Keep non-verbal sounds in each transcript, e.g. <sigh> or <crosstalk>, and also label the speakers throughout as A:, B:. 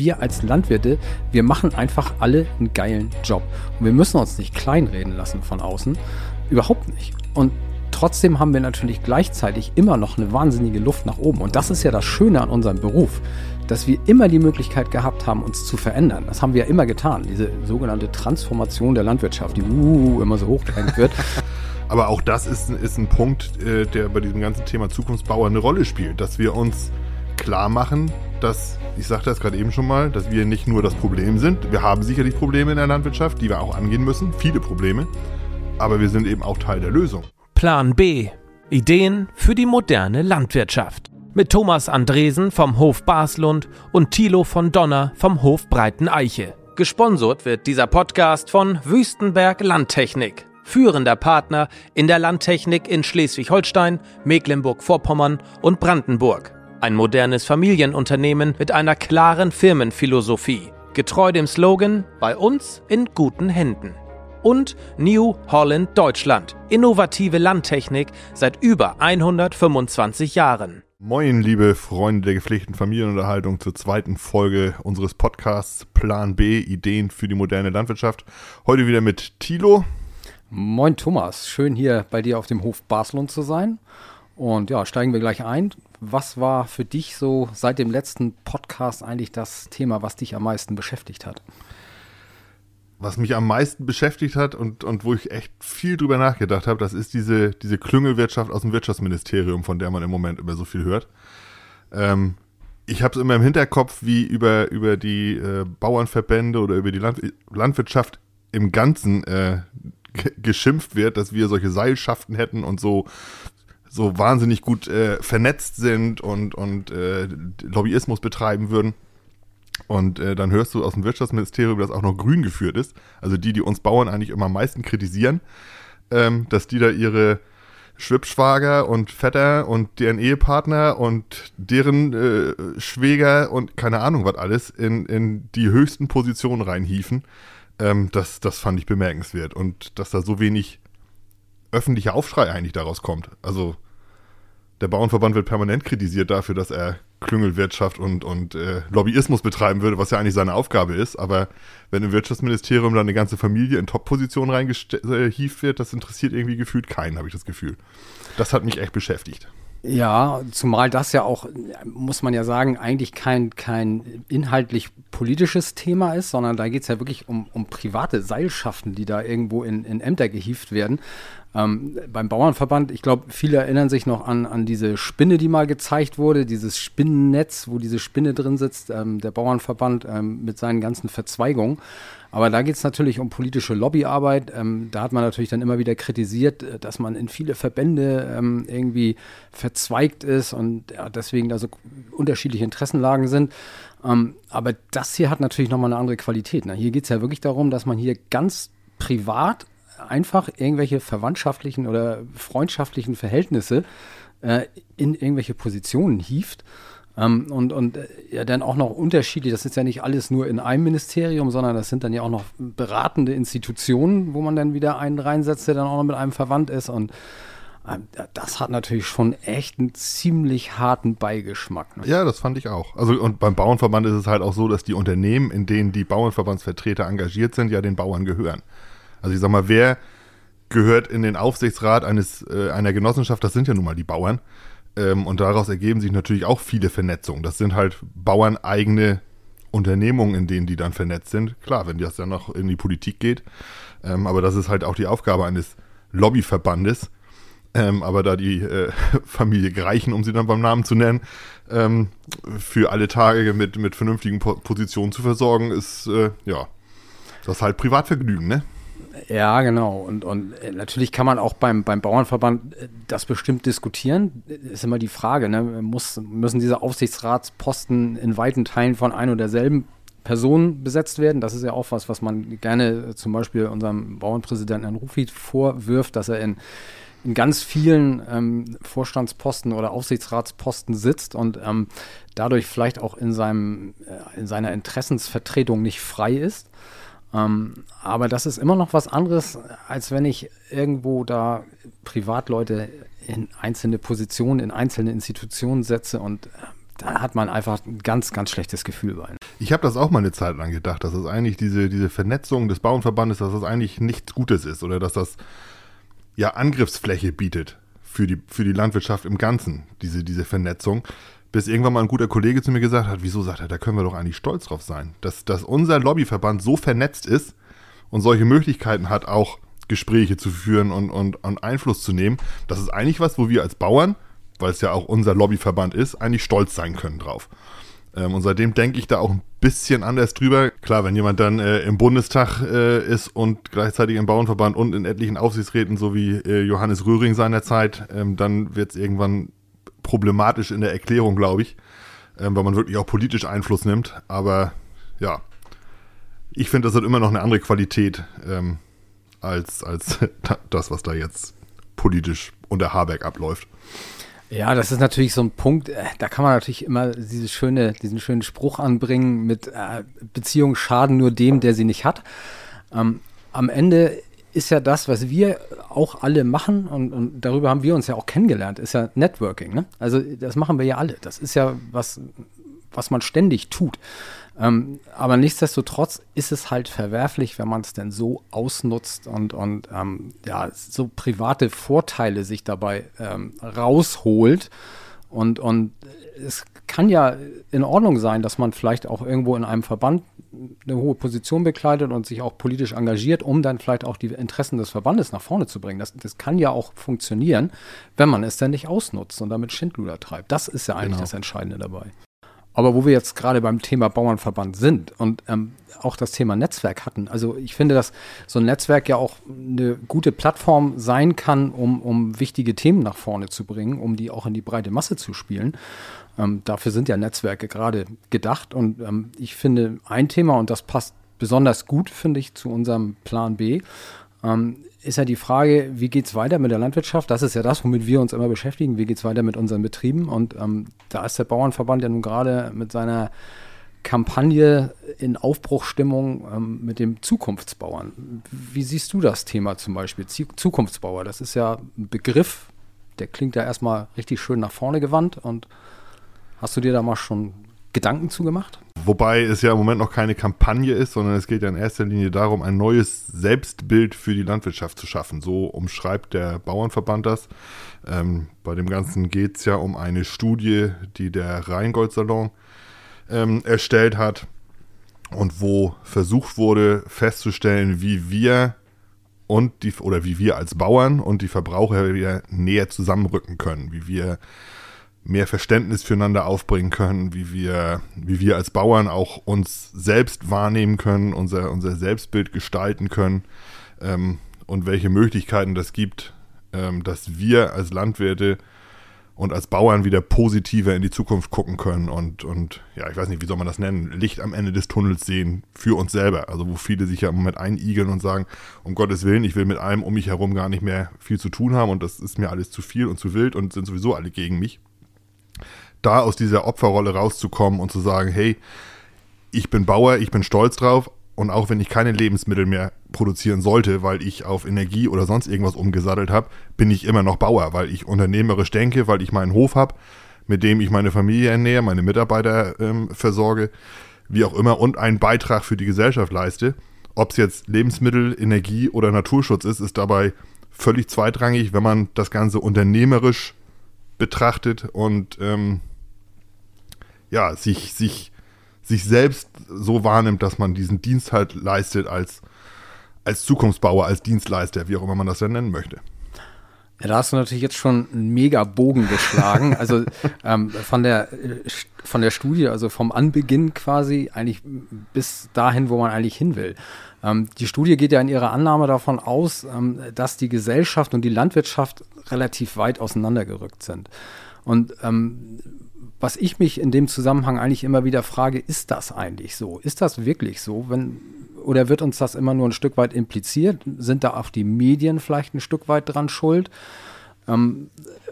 A: wir als Landwirte, wir machen einfach alle einen geilen Job. Und wir müssen uns nicht kleinreden lassen von außen. Überhaupt nicht. Und trotzdem haben wir natürlich gleichzeitig immer noch eine wahnsinnige Luft nach oben. Und das ist ja das Schöne an unserem Beruf, dass wir immer die Möglichkeit gehabt haben, uns zu verändern. Das haben wir ja immer getan. Diese sogenannte Transformation der Landwirtschaft, die uh, immer so hochgehängt wird. <laughs>
B: Aber auch das ist, ist ein Punkt, äh, der bei diesem ganzen Thema Zukunftsbauer eine Rolle spielt, dass wir uns klar machen, dass, ich sagte das gerade eben schon mal, dass wir nicht nur das Problem sind. Wir haben sicherlich Probleme in der Landwirtschaft, die wir auch angehen müssen, viele Probleme, aber wir sind eben auch Teil der Lösung.
C: Plan B. Ideen für die moderne Landwirtschaft. Mit Thomas Andresen vom Hof Baslund und Thilo von Donner vom Hof Breiten Eiche. Gesponsert wird dieser Podcast von Wüstenberg Landtechnik, führender Partner in der Landtechnik in Schleswig-Holstein, Mecklenburg-Vorpommern und Brandenburg. Ein modernes Familienunternehmen mit einer klaren Firmenphilosophie, getreu dem Slogan Bei uns in guten Händen. Und New Holland Deutschland, innovative Landtechnik seit über 125 Jahren.
B: Moin, liebe Freunde der gepflegten Familienunterhaltung zur zweiten Folge unseres Podcasts Plan B, Ideen für die moderne Landwirtschaft. Heute wieder mit Thilo.
A: Moin Thomas, schön hier bei dir auf dem Hof Baslund zu sein. Und ja, steigen wir gleich ein. Was war für dich so seit dem letzten Podcast eigentlich das Thema, was dich am meisten beschäftigt hat?
B: Was mich am meisten beschäftigt hat und, und wo ich echt viel drüber nachgedacht habe, das ist diese, diese Klüngelwirtschaft aus dem Wirtschaftsministerium, von der man im Moment immer so viel hört. Ähm, ich habe es immer im Hinterkopf, wie über, über die äh, Bauernverbände oder über die Land Landwirtschaft im Ganzen äh, geschimpft wird, dass wir solche Seilschaften hätten und so so wahnsinnig gut äh, vernetzt sind und, und äh, Lobbyismus betreiben würden. Und äh, dann hörst du aus dem Wirtschaftsministerium, dass auch noch grün geführt ist. Also die, die uns Bauern eigentlich immer am meisten kritisieren, ähm, dass die da ihre Schwibschwager und Vetter und deren Ehepartner und deren äh, Schwäger und keine Ahnung was alles in, in die höchsten Positionen reinhiefen. Ähm, das, das fand ich bemerkenswert. Und dass da so wenig öffentlicher Aufschrei eigentlich daraus kommt. Also der Bauernverband wird permanent kritisiert dafür, dass er Klüngelwirtschaft und, und äh, Lobbyismus betreiben würde, was ja eigentlich seine Aufgabe ist. Aber wenn im Wirtschaftsministerium dann eine ganze Familie in Top-Positionen reingehievt wird, das interessiert irgendwie gefühlt keinen, habe ich das Gefühl. Das hat mich echt beschäftigt.
A: Ja, zumal das ja auch, muss man ja sagen, eigentlich kein, kein inhaltlich politisches Thema ist, sondern da geht es ja wirklich um, um private Seilschaften, die da irgendwo in, in Ämter gehievt werden. Ähm, beim Bauernverband, ich glaube, viele erinnern sich noch an, an diese Spinne, die mal gezeigt wurde, dieses Spinnennetz, wo diese Spinne drin sitzt, ähm, der Bauernverband ähm, mit seinen ganzen Verzweigungen. Aber da geht es natürlich um politische Lobbyarbeit. Ähm, da hat man natürlich dann immer wieder kritisiert, äh, dass man in viele Verbände ähm, irgendwie verzweigt ist und ja, deswegen da so unterschiedliche Interessenlagen sind. Ähm, aber das hier hat natürlich nochmal eine andere Qualität. Ne? Hier geht es ja wirklich darum, dass man hier ganz privat einfach irgendwelche verwandtschaftlichen oder freundschaftlichen Verhältnisse äh, in irgendwelche Positionen hieft. Ähm, und und äh, ja, dann auch noch unterschiedlich, das ist ja nicht alles nur in einem Ministerium, sondern das sind dann ja auch noch beratende Institutionen, wo man dann wieder einen reinsetzt, der dann auch noch mit einem verwandt ist. Und ähm, das hat natürlich schon echt einen ziemlich harten Beigeschmack.
B: Ne? Ja, das fand ich auch. Also und beim Bauernverband ist es halt auch so, dass die Unternehmen, in denen die Bauernverbandsvertreter engagiert sind, ja den Bauern gehören. Also ich sag mal, wer gehört in den Aufsichtsrat eines, äh, einer Genossenschaft, das sind ja nun mal die Bauern. Ähm, und daraus ergeben sich natürlich auch viele Vernetzungen. Das sind halt bauerneigene Unternehmungen, in denen die dann vernetzt sind. Klar, wenn das dann noch in die Politik geht. Ähm, aber das ist halt auch die Aufgabe eines Lobbyverbandes. Ähm, aber da die äh, <laughs> Familie Greichen, um sie dann beim Namen zu nennen, ähm, für alle Tage mit, mit vernünftigen po Positionen zu versorgen, ist, äh, ja, das halt Privatvergnügen, ne?
A: Ja, genau. Und, und äh, natürlich kann man auch beim, beim Bauernverband äh, das bestimmt diskutieren. Ist immer die Frage, ne? Muss, müssen diese Aufsichtsratsposten in weiten Teilen von ein und derselben Person besetzt werden? Das ist ja auch was, was man gerne zum Beispiel unserem Bauernpräsidenten Herrn Rufit vorwirft, dass er in, in ganz vielen ähm, Vorstandsposten oder Aufsichtsratsposten sitzt und ähm, dadurch vielleicht auch in, seinem, äh, in seiner Interessensvertretung nicht frei ist. Ähm, aber das ist immer noch was anderes, als wenn ich irgendwo da Privatleute in einzelne Positionen, in einzelne Institutionen setze und äh, da hat man einfach ein ganz, ganz schlechtes Gefühl bei.
B: Ich habe das auch mal eine Zeit lang gedacht, dass das eigentlich diese, diese Vernetzung des Bauernverbandes, dass das eigentlich nichts Gutes ist oder dass das ja Angriffsfläche bietet für die, für die Landwirtschaft im Ganzen, diese, diese Vernetzung. Bis irgendwann mal ein guter Kollege zu mir gesagt hat, wieso sagt er, da können wir doch eigentlich stolz drauf sein, dass, dass unser Lobbyverband so vernetzt ist und solche Möglichkeiten hat, auch Gespräche zu führen und, und, und Einfluss zu nehmen. Das ist eigentlich was, wo wir als Bauern, weil es ja auch unser Lobbyverband ist, eigentlich stolz sein können drauf. Ähm, und seitdem denke ich da auch ein bisschen anders drüber. Klar, wenn jemand dann äh, im Bundestag äh, ist und gleichzeitig im Bauernverband und in etlichen Aufsichtsräten, so wie äh, Johannes Röhring seinerzeit, ähm, dann wird es irgendwann problematisch in der Erklärung, glaube ich, ähm, weil man wirklich auch politisch Einfluss nimmt. Aber ja, ich finde, das hat immer noch eine andere Qualität ähm, als, als <laughs> das, was da jetzt politisch unter Habeck abläuft.
A: Ja, das ist natürlich so ein Punkt, äh, da kann man natürlich immer diese schöne, diesen schönen Spruch anbringen mit äh, Beziehungen schaden nur dem, der sie nicht hat. Ähm, am Ende ist ja das, was wir auch alle machen und, und, darüber haben wir uns ja auch kennengelernt, ist ja Networking. Ne? Also das machen wir ja alle. Das ist ja was, was man ständig tut. Ähm, aber nichtsdestotrotz ist es halt verwerflich, wenn man es denn so ausnutzt und, und ähm, ja, so private Vorteile sich dabei ähm, rausholt. Und, und es kann ja in Ordnung sein, dass man vielleicht auch irgendwo in einem Verband eine hohe Position bekleidet und sich auch politisch engagiert, um dann vielleicht auch die Interessen des Verbandes nach vorne zu bringen. Das, das kann ja auch funktionieren, wenn man es dann nicht ausnutzt und damit Schindluder treibt. Das ist ja eigentlich genau. das Entscheidende dabei. Aber wo wir jetzt gerade beim Thema Bauernverband sind und ähm, auch das Thema Netzwerk hatten, also ich finde, dass so ein Netzwerk ja auch eine gute Plattform sein kann, um, um wichtige Themen nach vorne zu bringen, um die auch in die breite Masse zu spielen. Ähm, dafür sind ja Netzwerke gerade gedacht und ähm, ich finde ein Thema, und das passt besonders gut, finde ich, zu unserem Plan B, ähm, ist ja die Frage, wie geht es weiter mit der Landwirtschaft? Das ist ja das, womit wir uns immer beschäftigen. Wie geht es weiter mit unseren Betrieben? Und ähm, da ist der Bauernverband ja nun gerade mit seiner Kampagne in Aufbruchstimmung ähm, mit dem Zukunftsbauern. Wie siehst du das Thema zum Beispiel? Zukunftsbauer, das ist ja ein Begriff, der klingt ja erstmal richtig schön nach vorne gewandt. Und hast du dir da mal schon Gedanken zugemacht?
B: Wobei es ja im Moment noch keine Kampagne ist, sondern es geht ja in erster Linie darum, ein neues Selbstbild für die Landwirtschaft zu schaffen. So umschreibt der Bauernverband das. Ähm, bei dem Ganzen geht es ja um eine Studie, die der Rheingold-Salon ähm, erstellt hat und wo versucht wurde festzustellen, wie wir und die oder wie wir als Bauern und die Verbraucher wieder näher zusammenrücken können, wie wir mehr Verständnis füreinander aufbringen können, wie wir, wie wir als Bauern auch uns selbst wahrnehmen können, unser, unser Selbstbild gestalten können ähm, und welche Möglichkeiten das gibt, ähm, dass wir als Landwirte und als Bauern wieder positiver in die Zukunft gucken können und, und ja, ich weiß nicht, wie soll man das nennen, Licht am Ende des Tunnels sehen für uns selber. Also wo viele sich ja im Moment einigeln und sagen, um Gottes Willen, ich will mit allem um mich herum gar nicht mehr viel zu tun haben und das ist mir alles zu viel und zu wild und sind sowieso alle gegen mich da aus dieser Opferrolle rauszukommen und zu sagen, hey, ich bin Bauer, ich bin stolz drauf und auch wenn ich keine Lebensmittel mehr produzieren sollte, weil ich auf Energie oder sonst irgendwas umgesattelt habe, bin ich immer noch Bauer, weil ich unternehmerisch denke, weil ich meinen Hof habe, mit dem ich meine Familie ernähre, meine Mitarbeiter ähm, versorge, wie auch immer und einen Beitrag für die Gesellschaft leiste. Ob es jetzt Lebensmittel, Energie oder Naturschutz ist, ist dabei völlig zweitrangig, wenn man das Ganze unternehmerisch betrachtet und ähm, ja, sich, sich, sich selbst so wahrnimmt, dass man diesen Dienst halt leistet als, als Zukunftsbauer, als Dienstleister, wie auch immer man das dann nennen möchte.
A: Ja, da hast du natürlich jetzt schon einen mega Bogen geschlagen. <laughs> Also ähm, von, der, von der Studie, also vom Anbeginn quasi, eigentlich bis dahin, wo man eigentlich hin will. Ähm, die Studie geht ja in ihrer Annahme davon aus, ähm, dass die Gesellschaft und die Landwirtschaft relativ weit auseinandergerückt sind. Und ähm, was ich mich in dem Zusammenhang eigentlich immer wieder frage, ist das eigentlich so? Ist das wirklich so? Wenn, oder wird uns das immer nur ein Stück weit impliziert? Sind da auch die Medien vielleicht ein Stück weit dran schuld? Ähm,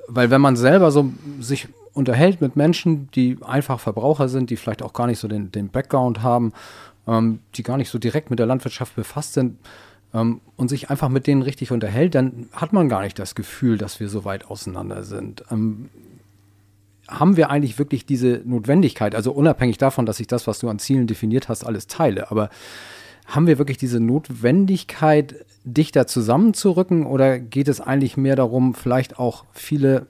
A: weil wenn man selber so sich unterhält mit Menschen, die einfach Verbraucher sind, die vielleicht auch gar nicht so den, den Background haben, ähm, die gar nicht so direkt mit der Landwirtschaft befasst sind, ähm, und sich einfach mit denen richtig unterhält, dann hat man gar nicht das Gefühl, dass wir so weit auseinander sind. Haben wir eigentlich wirklich diese Notwendigkeit, also unabhängig davon, dass ich das, was du an Zielen definiert hast, alles teile, aber haben wir wirklich diese Notwendigkeit, dichter zusammenzurücken oder geht es eigentlich mehr darum, vielleicht auch viele,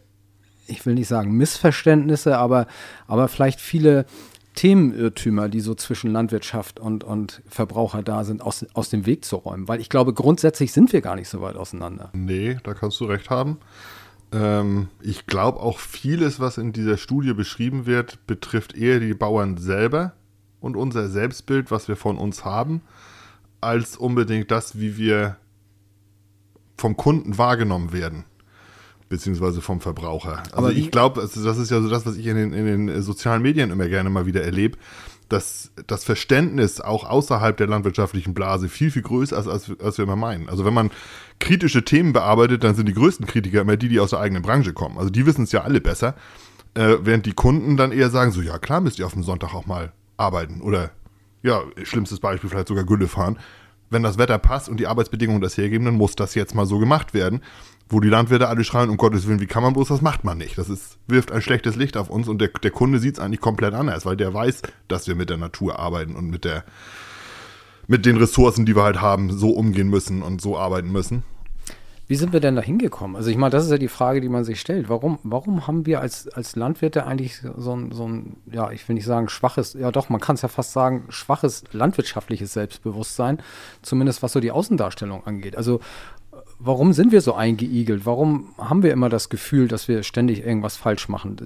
A: ich will nicht sagen Missverständnisse, aber, aber vielleicht viele Themenirrtümer, die so zwischen Landwirtschaft und, und Verbraucher da sind, aus, aus dem Weg zu räumen? Weil ich glaube, grundsätzlich sind wir gar nicht so weit auseinander.
B: Nee, da kannst du recht haben. Ähm, ich glaube auch vieles, was in dieser Studie beschrieben wird, betrifft eher die Bauern selber und unser Selbstbild, was wir von uns haben, als unbedingt das, wie wir vom Kunden wahrgenommen werden beziehungsweise vom Verbraucher. Also Aber ich glaube, also das ist ja so das, was ich in den, in den sozialen Medien immer gerne mal wieder erlebe, dass das Verständnis auch außerhalb der landwirtschaftlichen Blase viel, viel größer ist, als, als wir immer meinen. Also wenn man kritische Themen bearbeitet, dann sind die größten Kritiker immer die, die aus der eigenen Branche kommen. Also die wissen es ja alle besser. Äh, während die Kunden dann eher sagen, so ja klar müsst ihr auf dem Sonntag auch mal arbeiten. Oder ja, schlimmstes Beispiel vielleicht sogar Gülle fahren. Wenn das Wetter passt und die Arbeitsbedingungen das hergeben, dann muss das jetzt mal so gemacht werden wo die Landwirte alle schreien, um Gottes Willen, wie kann man bloß, das macht man nicht. Das ist, wirft ein schlechtes Licht auf uns und der, der Kunde sieht es eigentlich komplett anders, weil der weiß, dass wir mit der Natur arbeiten und mit der, mit den Ressourcen, die wir halt haben, so umgehen müssen und so arbeiten müssen.
A: Wie sind wir denn da hingekommen? Also ich meine, das ist ja die Frage, die man sich stellt. Warum, warum haben wir als, als Landwirte eigentlich so ein, so ein, ja, ich will nicht sagen schwaches, ja doch, man kann es ja fast sagen, schwaches landwirtschaftliches Selbstbewusstsein, zumindest was so die Außendarstellung angeht. Also warum sind wir so eingeigelt? Warum haben wir immer das Gefühl, dass wir ständig irgendwas falsch machen?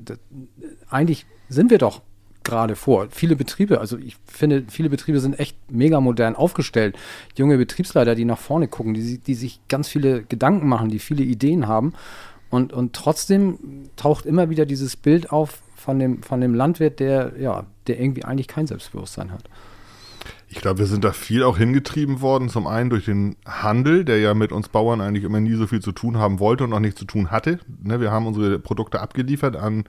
A: Eigentlich sind wir doch gerade vor. Viele Betriebe, also ich finde, viele Betriebe sind echt mega modern aufgestellt. Junge Betriebsleiter, die nach vorne gucken, die, die sich ganz viele Gedanken machen, die viele Ideen haben. Und, und trotzdem taucht immer wieder dieses Bild auf von dem, von dem Landwirt, der, ja, der irgendwie eigentlich kein Selbstbewusstsein hat.
B: Ich glaube, wir sind da viel auch hingetrieben worden. Zum einen durch den Handel, der ja mit uns Bauern eigentlich immer nie so viel zu tun haben wollte und auch nichts zu tun hatte. Ne, wir haben unsere Produkte abgeliefert an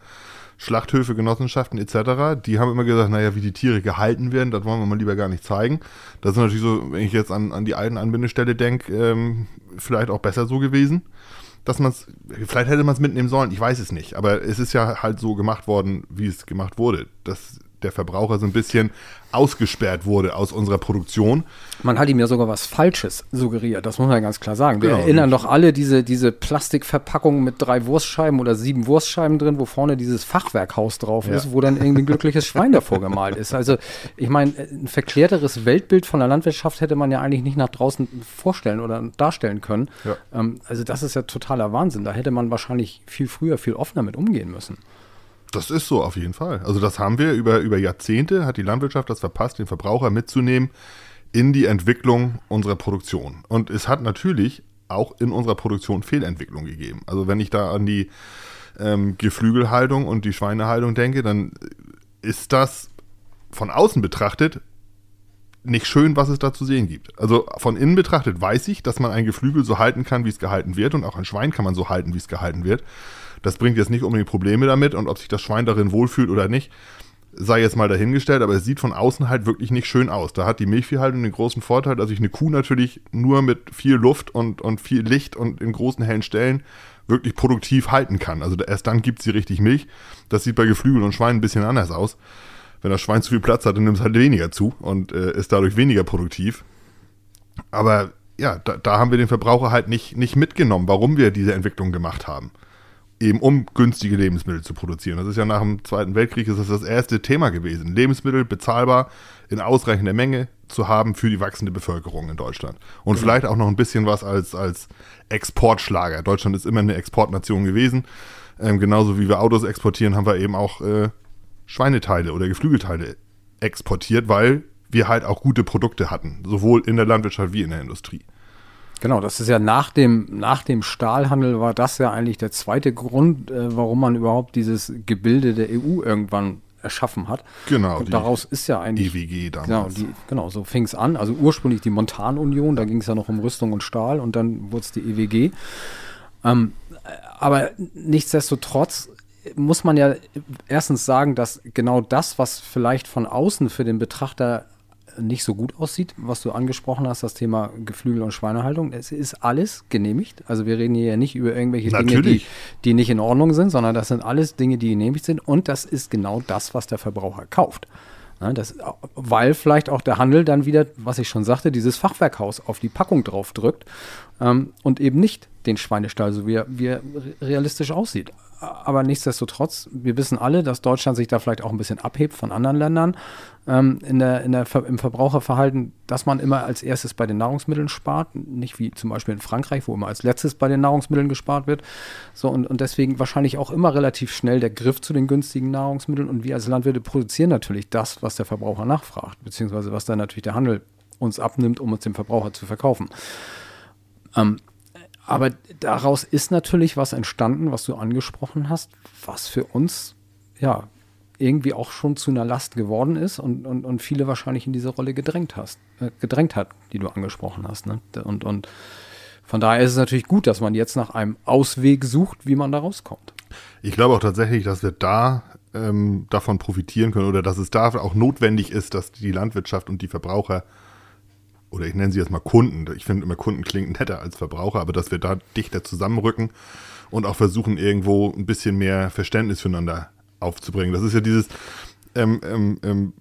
B: Schlachthöfe, Genossenschaften etc. Die haben immer gesagt, naja, wie die Tiere gehalten werden, das wollen wir mal lieber gar nicht zeigen. Das ist natürlich so, wenn ich jetzt an, an die alten Anbindestelle denke, ähm, vielleicht auch besser so gewesen. Dass man es, vielleicht hätte man es mitnehmen sollen, ich weiß es nicht. Aber es ist ja halt so gemacht worden, wie es gemacht wurde. Das der Verbraucher so ein bisschen ausgesperrt wurde aus unserer Produktion.
A: Man hat ihm ja sogar was Falsches suggeriert, das muss man ganz klar sagen. Wir genau. erinnern doch alle diese, diese Plastikverpackung mit drei Wurstscheiben oder sieben Wurstscheiben drin, wo vorne dieses Fachwerkhaus drauf ja. ist, wo dann irgendwie ein glückliches Schwein davor gemalt ist. Also ich meine, ein verklärteres Weltbild von der Landwirtschaft hätte man ja eigentlich nicht nach draußen vorstellen oder darstellen können. Ja. Ähm, also das ist ja totaler Wahnsinn. Da hätte man wahrscheinlich viel früher, viel offener mit umgehen müssen.
B: Das ist so auf jeden Fall. Also das haben wir über, über Jahrzehnte, hat die Landwirtschaft das verpasst, den Verbraucher mitzunehmen in die Entwicklung unserer Produktion. Und es hat natürlich auch in unserer Produktion Fehlentwicklung gegeben. Also wenn ich da an die ähm, Geflügelhaltung und die Schweinehaltung denke, dann ist das von außen betrachtet nicht schön, was es da zu sehen gibt. Also von innen betrachtet weiß ich, dass man ein Geflügel so halten kann, wie es gehalten wird und auch ein Schwein kann man so halten, wie es gehalten wird. Das bringt jetzt nicht unbedingt Probleme damit und ob sich das Schwein darin wohlfühlt oder nicht, sei jetzt mal dahingestellt, aber es sieht von außen halt wirklich nicht schön aus. Da hat die Milchviehhaltung den großen Vorteil, dass ich eine Kuh natürlich nur mit viel Luft und, und viel Licht und in großen hellen Stellen wirklich produktiv halten kann. Also erst dann gibt sie richtig Milch. Das sieht bei Geflügel und Schweinen ein bisschen anders aus. Wenn das Schwein zu viel Platz hat, dann nimmt es halt weniger zu und äh, ist dadurch weniger produktiv. Aber ja, da, da haben wir den Verbraucher halt nicht, nicht mitgenommen, warum wir diese Entwicklung gemacht haben eben um günstige Lebensmittel zu produzieren. Das ist ja nach dem Zweiten Weltkrieg ist das, das erste Thema gewesen. Lebensmittel bezahlbar in ausreichender Menge zu haben für die wachsende Bevölkerung in Deutschland. Und mhm. vielleicht auch noch ein bisschen was als, als Exportschlager. Deutschland ist immer eine Exportnation gewesen. Ähm, genauso wie wir Autos exportieren, haben wir eben auch äh, Schweineteile oder Geflügelteile exportiert, weil wir halt auch gute Produkte hatten, sowohl in der Landwirtschaft wie in der Industrie.
A: Genau, das ist ja nach dem, nach dem Stahlhandel war das ja eigentlich der zweite Grund, äh, warum man überhaupt dieses Gebilde der EU irgendwann erschaffen hat.
B: Genau.
A: Und daraus ist ja eigentlich.
B: EWG
A: damals. Genau, die, genau so fing es an. Also ursprünglich die Montanunion, da ging es ja noch um Rüstung und Stahl und dann wurde es die EWG. Ähm, aber nichtsdestotrotz muss man ja erstens sagen, dass genau das, was vielleicht von außen für den Betrachter nicht so gut aussieht, was du angesprochen hast, das Thema Geflügel und Schweinehaltung. Es ist alles genehmigt. Also wir reden hier ja nicht über irgendwelche Natürlich. Dinge, die, die nicht in Ordnung sind, sondern das sind alles Dinge, die genehmigt sind. Und das ist genau das, was der Verbraucher kauft. Das, weil vielleicht auch der Handel dann wieder, was ich schon sagte, dieses Fachwerkhaus auf die Packung drauf drückt ähm, und eben nicht den Schweinestall, so wie er, wie er realistisch aussieht aber nichtsdestotrotz, wir wissen alle, dass Deutschland sich da vielleicht auch ein bisschen abhebt von anderen Ländern ähm, in der, in der, im Verbraucherverhalten, dass man immer als erstes bei den Nahrungsmitteln spart, nicht wie zum Beispiel in Frankreich, wo immer als letztes bei den Nahrungsmitteln gespart wird. So und, und deswegen wahrscheinlich auch immer relativ schnell der Griff zu den günstigen Nahrungsmitteln. Und wir als Landwirte produzieren natürlich das, was der Verbraucher nachfragt, beziehungsweise was dann natürlich der Handel uns abnimmt, um uns dem Verbraucher zu verkaufen. Ähm, aber daraus ist natürlich was entstanden, was du angesprochen hast, was für uns ja irgendwie auch schon zu einer Last geworden ist und, und, und viele wahrscheinlich in diese Rolle gedrängt hast, äh, gedrängt hat, die du angesprochen hast. Ne? Und, und von daher ist es natürlich gut, dass man jetzt nach einem Ausweg sucht, wie man da rauskommt.
B: Ich glaube auch tatsächlich, dass wir da ähm, davon profitieren können oder dass es da auch notwendig ist, dass die Landwirtschaft und die Verbraucher oder ich nenne sie jetzt mal Kunden, ich finde immer Kunden klingt netter als Verbraucher, aber dass wir da dichter zusammenrücken und auch versuchen, irgendwo ein bisschen mehr Verständnis füreinander aufzubringen. Das ist ja dieses ähm, ähm, ähm,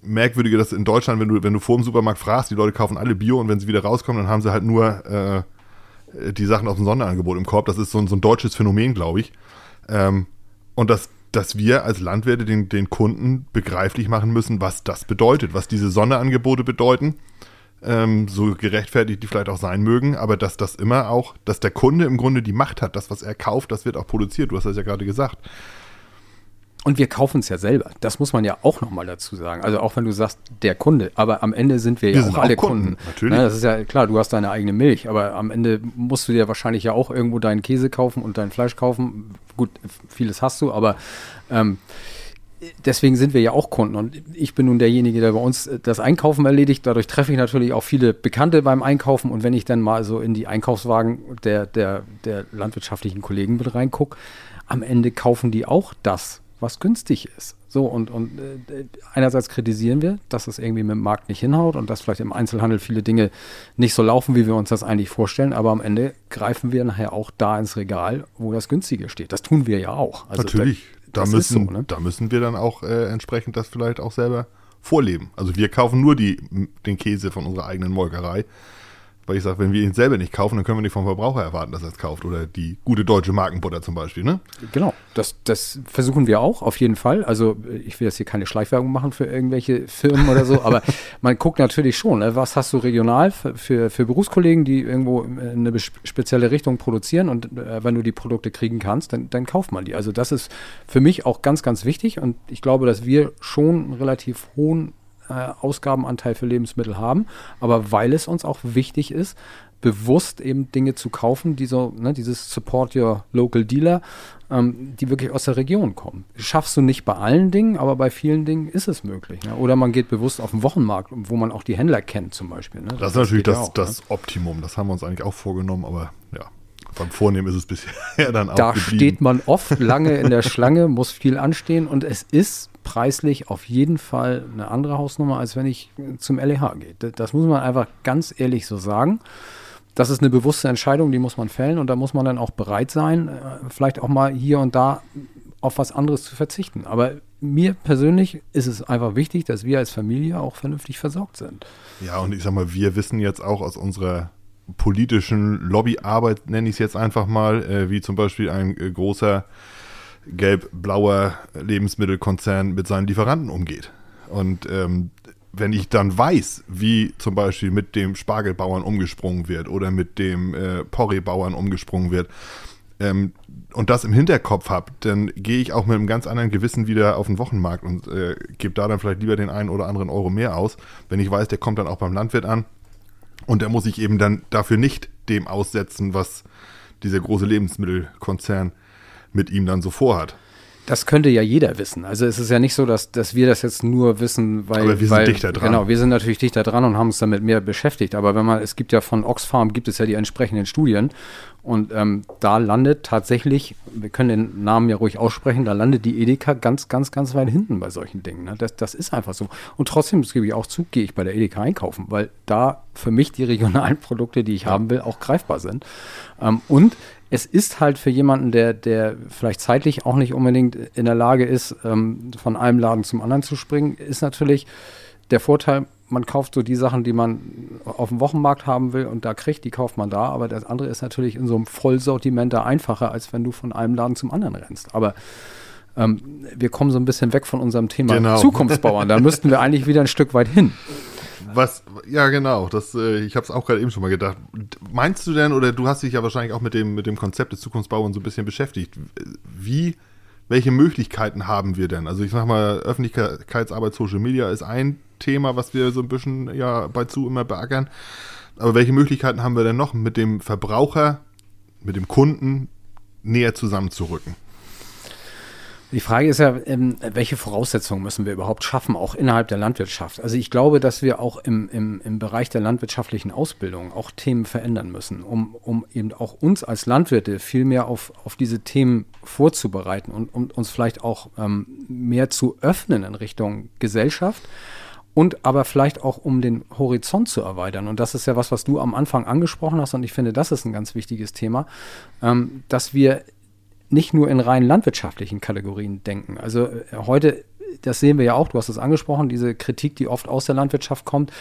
B: Merkwürdige, dass in Deutschland, wenn du, wenn du vor dem Supermarkt fragst, die Leute kaufen alle Bio und wenn sie wieder rauskommen, dann haben sie halt nur äh, die Sachen aus dem Sonderangebot im Korb. Das ist so ein, so ein deutsches Phänomen, glaube ich. Ähm, und das dass wir als Landwirte den, den Kunden begreiflich machen müssen, was das bedeutet, was diese Sonderangebote bedeuten ähm, so gerechtfertigt die vielleicht auch sein mögen, aber dass das immer auch, dass der Kunde im Grunde die Macht hat, das, was er kauft, das wird auch produziert. Du hast das ja gerade gesagt.
A: Und wir kaufen es ja selber. Das muss man ja auch nochmal dazu sagen. Also auch wenn du sagst, der Kunde, aber am Ende sind wir, wir ja auch alle Kunden. Kunden. Natürlich. Das ist ja klar, du hast deine eigene Milch, aber am Ende musst du dir wahrscheinlich ja auch irgendwo deinen Käse kaufen und dein Fleisch kaufen. Gut, vieles hast du, aber ähm, deswegen sind wir ja auch Kunden und ich bin nun derjenige, der bei uns das Einkaufen erledigt. Dadurch treffe ich natürlich auch viele Bekannte beim Einkaufen und wenn ich dann mal so in die Einkaufswagen der, der, der landwirtschaftlichen Kollegen mit reingucke, am Ende kaufen die auch das, was günstig ist. So, und, und äh, einerseits kritisieren wir, dass es irgendwie mit dem Markt nicht hinhaut und dass vielleicht im Einzelhandel viele Dinge nicht so laufen, wie wir uns das eigentlich vorstellen, aber am Ende greifen wir nachher auch da ins Regal, wo das Günstige steht. Das tun wir ja auch.
B: Also Natürlich. Da, da müssen, so, ne? da müssen wir dann auch äh, entsprechend das vielleicht auch selber vorleben. Also wir kaufen nur die, den Käse von unserer eigenen Molkerei. Weil ich sage, wenn wir ihn selber nicht kaufen, dann können wir nicht vom Verbraucher erwarten, dass er es kauft. Oder die gute deutsche Markenbutter zum Beispiel, ne?
A: Genau, das, das versuchen wir auch, auf jeden Fall. Also ich will jetzt hier keine Schleichwerbung machen für irgendwelche Firmen oder so, aber <laughs> man guckt natürlich schon, ne? was hast du regional für, für, für, Berufskollegen, die irgendwo eine spezielle Richtung produzieren und äh, wenn du die Produkte kriegen kannst, dann, dann kauft man die. Also das ist für mich auch ganz, ganz wichtig und ich glaube, dass wir schon einen relativ hohen äh, Ausgabenanteil für Lebensmittel haben, aber weil es uns auch wichtig ist, bewusst eben Dinge zu kaufen, die so, ne, dieses Support Your Local Dealer, ähm, die wirklich aus der Region kommen. Schaffst du nicht bei allen Dingen, aber bei vielen Dingen ist es möglich. Ne? Oder man geht bewusst auf den Wochenmarkt, wo man auch die Händler kennt zum Beispiel. Ne?
B: Das, das, ist natürlich das, auch, das ne? Optimum. Das haben wir uns eigentlich auch vorgenommen, aber ja, beim Vornehmen ist es bisher <laughs> dann auch
A: Da geblieben. steht man oft lange in der Schlange, muss viel anstehen und es ist preislich auf jeden Fall eine andere Hausnummer, als wenn ich zum LEH gehe. Das muss man einfach ganz ehrlich so sagen. Das ist eine bewusste Entscheidung, die muss man fällen und da muss man dann auch bereit sein, äh, vielleicht auch mal hier und da auf was anderes zu verzichten. Aber mir persönlich ist es einfach wichtig, dass wir als Familie auch vernünftig versorgt sind.
B: Ja, und ich sag mal, wir wissen jetzt auch aus unserer politischen Lobbyarbeit, nenne ich es jetzt einfach mal, äh, wie zum Beispiel ein äh, großer gelb-blauer Lebensmittelkonzern mit seinen Lieferanten umgeht. Und ähm, wenn ich dann weiß, wie zum Beispiel mit dem Spargelbauern umgesprungen wird oder mit dem äh, Porree-Bauern umgesprungen wird, ähm, und das im Hinterkopf habe, dann gehe ich auch mit einem ganz anderen Gewissen wieder auf den Wochenmarkt und äh, gebe da dann vielleicht lieber den einen oder anderen Euro mehr aus, wenn ich weiß, der kommt dann auch beim Landwirt an und der muss sich eben dann dafür nicht dem aussetzen, was dieser große Lebensmittelkonzern mit ihm dann so vorhat.
A: Das könnte ja jeder wissen. Also es ist ja nicht so, dass, dass wir das jetzt nur wissen, weil.
B: Aber wir
A: weil,
B: sind dichter dran.
A: Genau, wir sind natürlich dichter dran und haben uns damit mehr beschäftigt. Aber wenn man, es gibt ja von Oxfam, gibt es ja die entsprechenden Studien. Und ähm, da landet tatsächlich, wir können den Namen ja ruhig aussprechen, da landet die Edeka ganz, ganz, ganz weit hinten bei solchen Dingen. Ne? Das, das ist einfach so. Und trotzdem, das gebe ich auch zu, gehe ich bei der Edeka einkaufen, weil da für mich die <laughs> regionalen Produkte, die ich haben will, auch greifbar sind. Ähm, und es ist halt für jemanden, der, der vielleicht zeitlich auch nicht unbedingt in der Lage ist, ähm, von einem Laden zum anderen zu springen, ist natürlich der Vorteil, man kauft so die Sachen, die man auf dem Wochenmarkt haben will und da kriegt, die kauft man da. Aber das andere ist natürlich in so einem Vollsortiment da einfacher, als wenn du von einem Laden zum anderen rennst. Aber ähm, wir kommen so ein bisschen weg von unserem Thema
B: Genau.
A: Zukunftsbauern. Da müssten wir eigentlich wieder ein Stück weit hin. <laughs>
B: Was, ja genau, das, äh, ich habe es auch gerade eben schon mal gedacht. Meinst du denn, oder du hast dich ja wahrscheinlich auch mit dem, mit dem Konzept des Zukunftsbauens so ein bisschen beschäftigt, wie, welche Möglichkeiten haben wir denn? Also ich sag mal, Öffentlichkeitsarbeit, Social Media ist ein Thema, was wir so ein bisschen ja bei zu immer beackern. Aber welche Möglichkeiten haben wir denn noch, mit dem Verbraucher, mit dem Kunden näher zusammenzurücken?
A: Die Frage ist ja, ähm, welche Voraussetzungen müssen wir überhaupt schaffen, auch innerhalb der Landwirtschaft? Also ich glaube, dass wir auch im, im, im Bereich der landwirtschaftlichen Ausbildung auch Themen verändern müssen, um, um eben auch uns als Landwirte viel mehr auf, auf diese Themen vorzubereiten und um uns vielleicht auch ähm, mehr zu öffnen in Richtung Gesellschaft und aber vielleicht auch um den Horizont zu erweitern. Und das ist ja was, was du am Anfang angesprochen hast und ich finde, das ist ein ganz wichtiges Thema, ähm, dass wir nicht nur in rein landwirtschaftlichen Kategorien denken. Also äh, heute, das sehen wir ja auch, du hast es angesprochen, diese Kritik, die oft aus der Landwirtschaft kommt.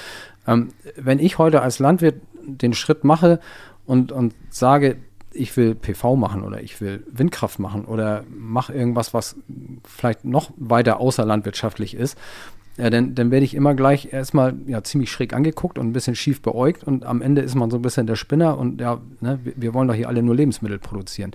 A: Ähm, wenn ich heute als Landwirt den Schritt mache und, und sage, ich will PV machen oder ich will Windkraft machen oder mache irgendwas, was vielleicht noch weiter außerlandwirtschaftlich ist, ja, dann, dann werde ich immer gleich erstmal ja, ziemlich schräg angeguckt und ein bisschen schief beäugt und am Ende ist man so ein bisschen der Spinner und ja, ne, wir, wir wollen doch hier alle nur Lebensmittel produzieren.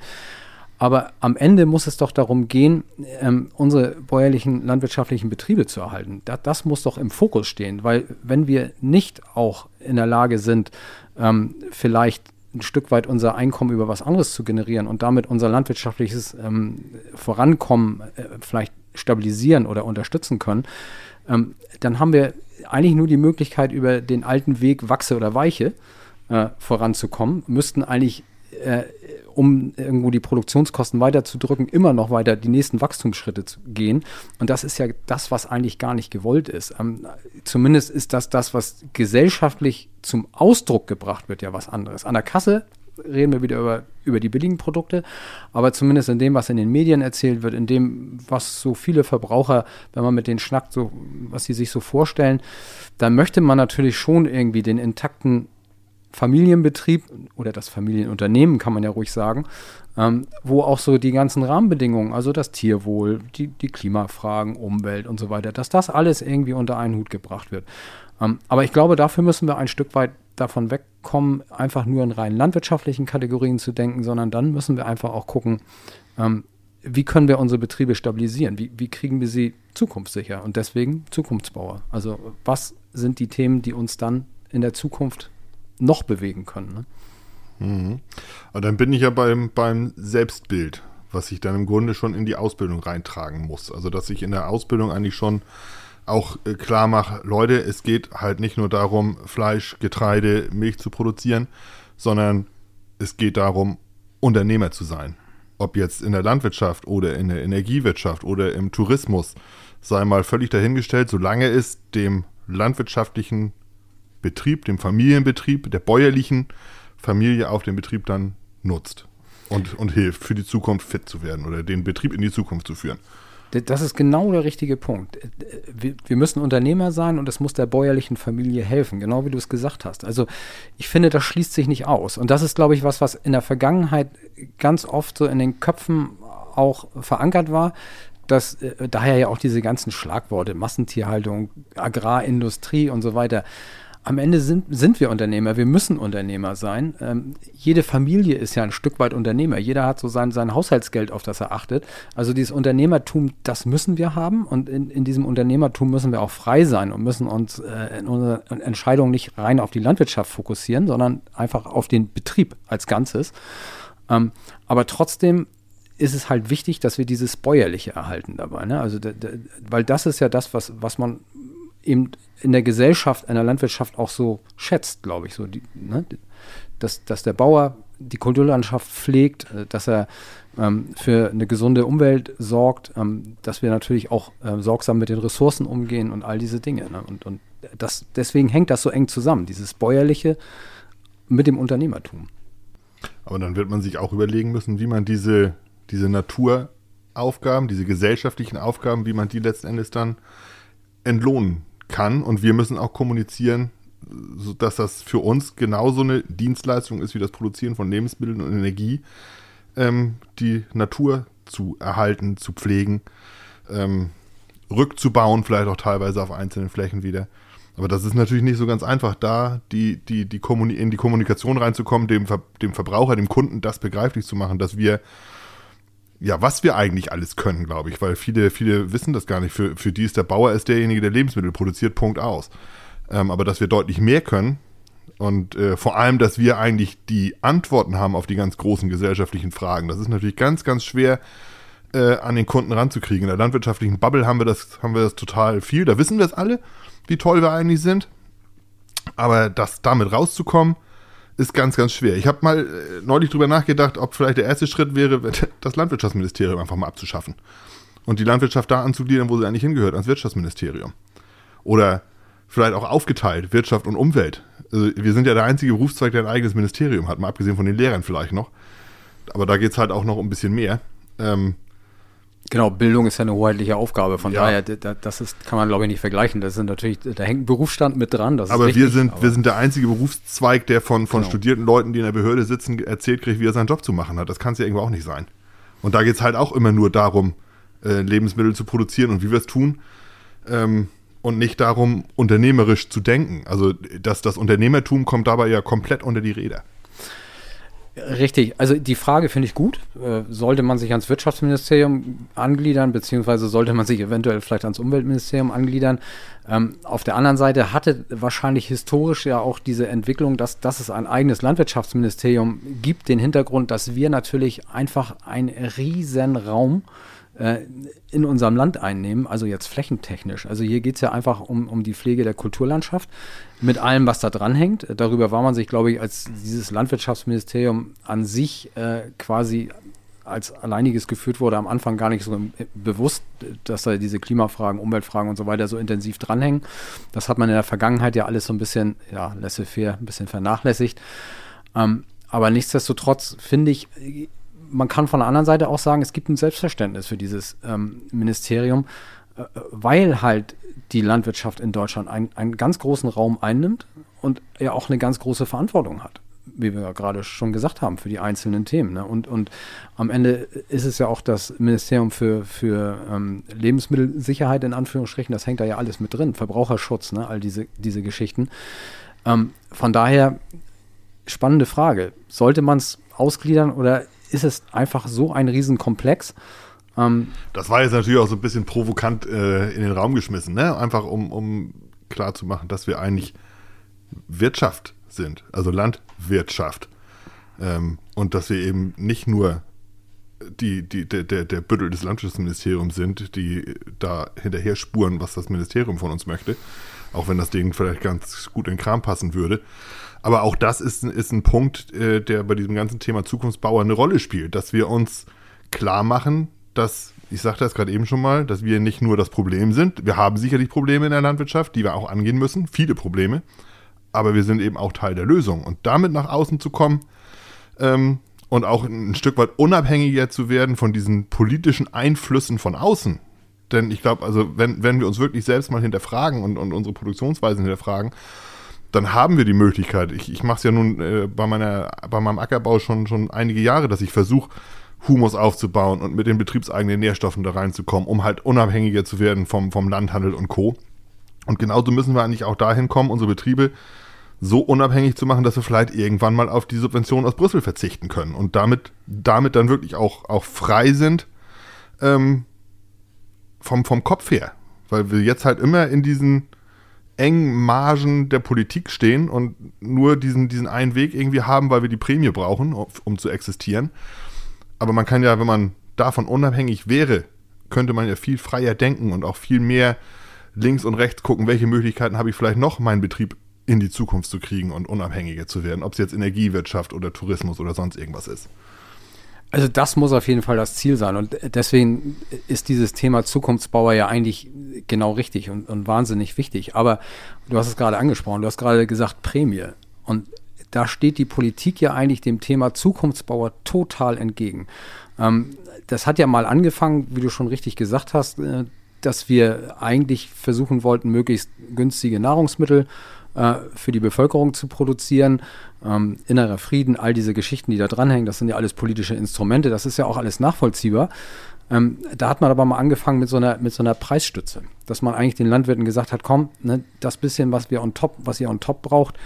A: Aber am Ende muss es doch darum gehen, ähm, unsere bäuerlichen landwirtschaftlichen Betriebe zu erhalten. Da, das muss doch im Fokus stehen, weil wenn wir nicht auch in der Lage sind, ähm, vielleicht ein Stück weit unser Einkommen über was anderes zu generieren und damit unser landwirtschaftliches ähm, Vorankommen äh, vielleicht stabilisieren oder unterstützen können, ähm, dann haben wir eigentlich nur die Möglichkeit, über den alten Weg Wachse oder Weiche äh, voranzukommen, müssten eigentlich äh, um irgendwo die Produktionskosten weiterzudrücken, immer noch weiter die nächsten Wachstumsschritte zu gehen. Und das ist ja das, was eigentlich gar nicht gewollt ist. Ähm, zumindest ist das das, was gesellschaftlich zum Ausdruck gebracht wird, ja was anderes. An der Kasse reden wir wieder über, über die billigen Produkte, aber zumindest in dem, was in den Medien erzählt wird, in dem, was so viele Verbraucher, wenn man mit denen schnackt, so, was sie sich so vorstellen, da möchte man natürlich schon irgendwie den intakten Familienbetrieb oder das Familienunternehmen, kann man ja ruhig sagen, ähm, wo auch so die ganzen Rahmenbedingungen, also das Tierwohl, die, die Klimafragen, Umwelt und so weiter, dass das alles irgendwie unter einen Hut gebracht wird. Ähm, aber ich glaube, dafür müssen wir ein Stück weit davon wegkommen, einfach nur in rein landwirtschaftlichen Kategorien zu denken, sondern dann müssen wir einfach auch gucken, ähm, wie können wir unsere Betriebe stabilisieren? Wie, wie kriegen wir sie zukunftssicher? Und deswegen Zukunftsbauer. Also was sind die Themen, die uns dann in der Zukunft noch bewegen können. Ne?
B: Mhm. Aber dann bin ich ja beim, beim Selbstbild, was ich dann im Grunde schon in die Ausbildung reintragen muss. Also, dass ich in der Ausbildung eigentlich schon auch äh, klar mache, Leute, es geht halt nicht nur darum, Fleisch, Getreide, Milch zu produzieren, sondern es geht darum, Unternehmer zu sein. Ob jetzt in der Landwirtschaft oder in der Energiewirtschaft oder im Tourismus, sei mal völlig dahingestellt, solange es dem landwirtschaftlichen Betrieb, dem Familienbetrieb, der bäuerlichen Familie auf dem Betrieb dann nutzt und, und hilft, für die Zukunft fit zu werden oder den Betrieb in die Zukunft zu führen.
A: Das ist genau der richtige Punkt. Wir, wir müssen Unternehmer sein und es muss der bäuerlichen Familie helfen, genau wie du es gesagt hast. Also ich finde, das schließt sich nicht aus. Und das ist, glaube ich, was, was in der Vergangenheit ganz oft so in den Köpfen auch verankert war, dass äh, daher ja auch diese ganzen Schlagworte, Massentierhaltung, Agrarindustrie und so weiter, am Ende sind, sind wir Unternehmer, wir müssen Unternehmer sein. Ähm, jede Familie ist ja ein Stück weit Unternehmer. Jeder hat so sein, sein Haushaltsgeld, auf das er achtet. Also dieses Unternehmertum, das müssen wir haben. Und in, in diesem Unternehmertum müssen wir auch frei sein und müssen uns äh, in unseren Entscheidungen nicht rein auf die Landwirtschaft fokussieren, sondern einfach auf den Betrieb als Ganzes. Ähm, aber trotzdem ist es halt wichtig, dass wir dieses Bäuerliche erhalten dabei. Ne? Also, weil das ist ja das, was, was man eben in der Gesellschaft, in der Landwirtschaft auch so schätzt, glaube ich. So die, ne? dass, dass der Bauer die Kulturlandschaft pflegt, äh, dass er ähm, für eine gesunde Umwelt sorgt, ähm, dass wir natürlich auch äh, sorgsam mit den Ressourcen umgehen und all diese Dinge. Ne? Und, und das, deswegen hängt das so eng zusammen, dieses Bäuerliche mit dem Unternehmertum.
B: Aber dann wird man sich auch überlegen müssen, wie man diese, diese Naturaufgaben, diese gesellschaftlichen Aufgaben, wie man die letzten Endes dann entlohnen kann. Und wir müssen auch kommunizieren, dass das für uns genauso eine Dienstleistung ist wie das Produzieren von Lebensmitteln und Energie, ähm, die Natur zu erhalten, zu pflegen, ähm, rückzubauen, vielleicht auch teilweise auf einzelnen Flächen wieder. Aber das ist natürlich nicht so ganz einfach, da die, die, die in die Kommunikation reinzukommen, dem, Ver dem Verbraucher, dem Kunden das begreiflich zu machen, dass wir, ja, was wir eigentlich alles können, glaube ich, weil viele, viele wissen das gar nicht. Für, für die ist der Bauer ist derjenige, der Lebensmittel produziert, Punkt aus. Ähm, aber dass wir deutlich mehr können und äh, vor allem, dass wir eigentlich die Antworten haben auf die ganz großen gesellschaftlichen Fragen, das ist natürlich ganz, ganz schwer äh, an den Kunden ranzukriegen. In der landwirtschaftlichen Bubble haben wir das, haben wir das total viel, da wissen wir es alle wie toll wir eigentlich sind. Aber das damit rauszukommen, ist ganz, ganz schwer. Ich habe mal äh, neulich drüber nachgedacht, ob vielleicht der erste Schritt wäre, <laughs> das Landwirtschaftsministerium einfach mal abzuschaffen. Und die Landwirtschaft da anzugliedern, wo sie eigentlich hingehört, ans Wirtschaftsministerium. Oder vielleicht auch aufgeteilt, Wirtschaft und Umwelt. Also wir sind ja der einzige Berufszweig, der ein eigenes Ministerium hat, mal abgesehen von den Lehrern vielleicht noch. Aber da geht es halt auch noch ein bisschen mehr. Ähm,
A: Genau, Bildung ist ja eine hoheitliche Aufgabe. Von ja. daher, das ist, kann man glaube ich nicht vergleichen. Das sind natürlich, da hängt ein Berufsstand mit dran.
B: aber richtig, wir sind, aber wir sind der einzige Berufszweig, der von, von genau. studierten Leuten, die in der Behörde sitzen, erzählt kriegt, wie er seinen Job zu machen hat. Das kann es ja irgendwo auch nicht sein. Und da geht es halt auch immer nur darum, äh, Lebensmittel zu produzieren und wie wir es tun. Ähm, und nicht darum, unternehmerisch zu denken. Also, dass das Unternehmertum kommt dabei ja komplett unter die Räder.
A: Richtig, also die Frage finde ich gut. Äh, sollte man sich ans Wirtschaftsministerium angliedern, beziehungsweise sollte man sich eventuell vielleicht ans Umweltministerium angliedern? Ähm, auf der anderen Seite hatte wahrscheinlich historisch ja auch diese Entwicklung, dass, dass es ein eigenes Landwirtschaftsministerium gibt, den Hintergrund, dass wir natürlich einfach einen riesen Raum äh, in unserem Land einnehmen, also jetzt flächentechnisch. Also hier geht es ja einfach um, um die Pflege der Kulturlandschaft mit allem, was da dranhängt. Darüber war man sich, glaube ich, als dieses Landwirtschaftsministerium an sich äh, quasi als alleiniges geführt wurde, am Anfang gar nicht so bewusst, dass da diese Klimafragen, Umweltfragen und so weiter so intensiv dranhängen. Das hat man in der Vergangenheit ja alles so ein bisschen, ja, laissez-faire, ein bisschen vernachlässigt. Ähm, aber nichtsdestotrotz finde ich, man kann von der anderen Seite auch sagen, es gibt ein Selbstverständnis für dieses ähm, Ministerium, äh, weil halt die Landwirtschaft in Deutschland ein, einen ganz großen Raum einnimmt und ja auch eine ganz große Verantwortung hat, wie wir ja gerade schon gesagt haben, für die einzelnen Themen. Ne? Und, und am Ende ist es ja auch das Ministerium für, für ähm, Lebensmittelsicherheit in Anführungsstrichen, das hängt da ja alles mit drin, Verbraucherschutz, ne? all diese, diese Geschichten. Ähm, von daher, spannende Frage. Sollte man es ausgliedern oder ist es einfach so ein Riesenkomplex.
B: Ähm, das war jetzt natürlich auch so ein bisschen provokant äh, in den Raum geschmissen, ne? Einfach um, um klar zu machen, dass wir eigentlich Wirtschaft sind, also Landwirtschaft. Ähm, und dass wir eben nicht nur die, die, der, der, der Büttel des Landwirtschaftsministeriums sind, die da hinterher spuren, was das Ministerium von uns möchte, auch wenn das Ding vielleicht ganz gut in den Kram passen würde, aber auch das ist, ist ein Punkt, äh, der bei diesem ganzen Thema Zukunftsbauer eine Rolle spielt, dass wir uns klar machen, dass, ich sagte das gerade eben schon mal, dass wir nicht nur das Problem sind. Wir haben sicherlich Probleme in der Landwirtschaft, die wir auch angehen müssen, viele Probleme, aber wir sind eben auch Teil der Lösung. Und damit nach außen zu kommen ähm, und auch ein Stück weit unabhängiger zu werden von diesen politischen Einflüssen von außen. Denn ich glaube, also wenn, wenn wir uns wirklich selbst mal hinterfragen und, und unsere Produktionsweisen hinterfragen, dann haben wir die Möglichkeit. Ich, ich mache es ja nun äh, bei, meiner, bei meinem Ackerbau schon, schon einige Jahre, dass ich versuche, Humus aufzubauen und mit den betriebseigenen Nährstoffen da reinzukommen, um halt unabhängiger zu werden vom, vom Landhandel und Co. Und genauso müssen wir eigentlich auch dahin kommen, unsere Betriebe so unabhängig zu machen, dass wir vielleicht irgendwann mal auf die Subvention aus Brüssel verzichten können und damit, damit dann wirklich auch, auch frei sind ähm, vom, vom Kopf her. Weil wir jetzt halt immer in diesen engen Margen der Politik stehen und nur diesen, diesen einen Weg irgendwie haben, weil wir die Prämie brauchen, um zu existieren. Aber man kann ja, wenn man davon unabhängig wäre, könnte man ja viel freier denken und auch viel mehr links und rechts gucken, welche Möglichkeiten habe ich vielleicht noch, meinen Betrieb in die Zukunft zu kriegen und unabhängiger zu werden, ob es jetzt Energiewirtschaft oder Tourismus oder sonst irgendwas ist.
A: Also das muss auf jeden Fall das Ziel sein. Und deswegen ist dieses Thema Zukunftsbauer ja eigentlich genau richtig und, und wahnsinnig wichtig. Aber du hast es gerade angesprochen, du hast gerade gesagt Prämie. Und da steht die Politik ja eigentlich dem Thema Zukunftsbauer total entgegen. Ähm, das hat ja mal angefangen, wie du schon richtig gesagt hast, äh, dass wir eigentlich versuchen wollten, möglichst günstige Nahrungsmittel äh, für die Bevölkerung zu produzieren. Ähm, innerer Frieden, all diese Geschichten, die da dranhängen, das sind ja alles politische Instrumente, das ist ja auch alles nachvollziehbar. Ähm, da hat man aber mal angefangen mit so, einer, mit so einer Preisstütze, dass man eigentlich den Landwirten gesagt hat, komm, ne, das bisschen, was wir on top, was ihr on top braucht,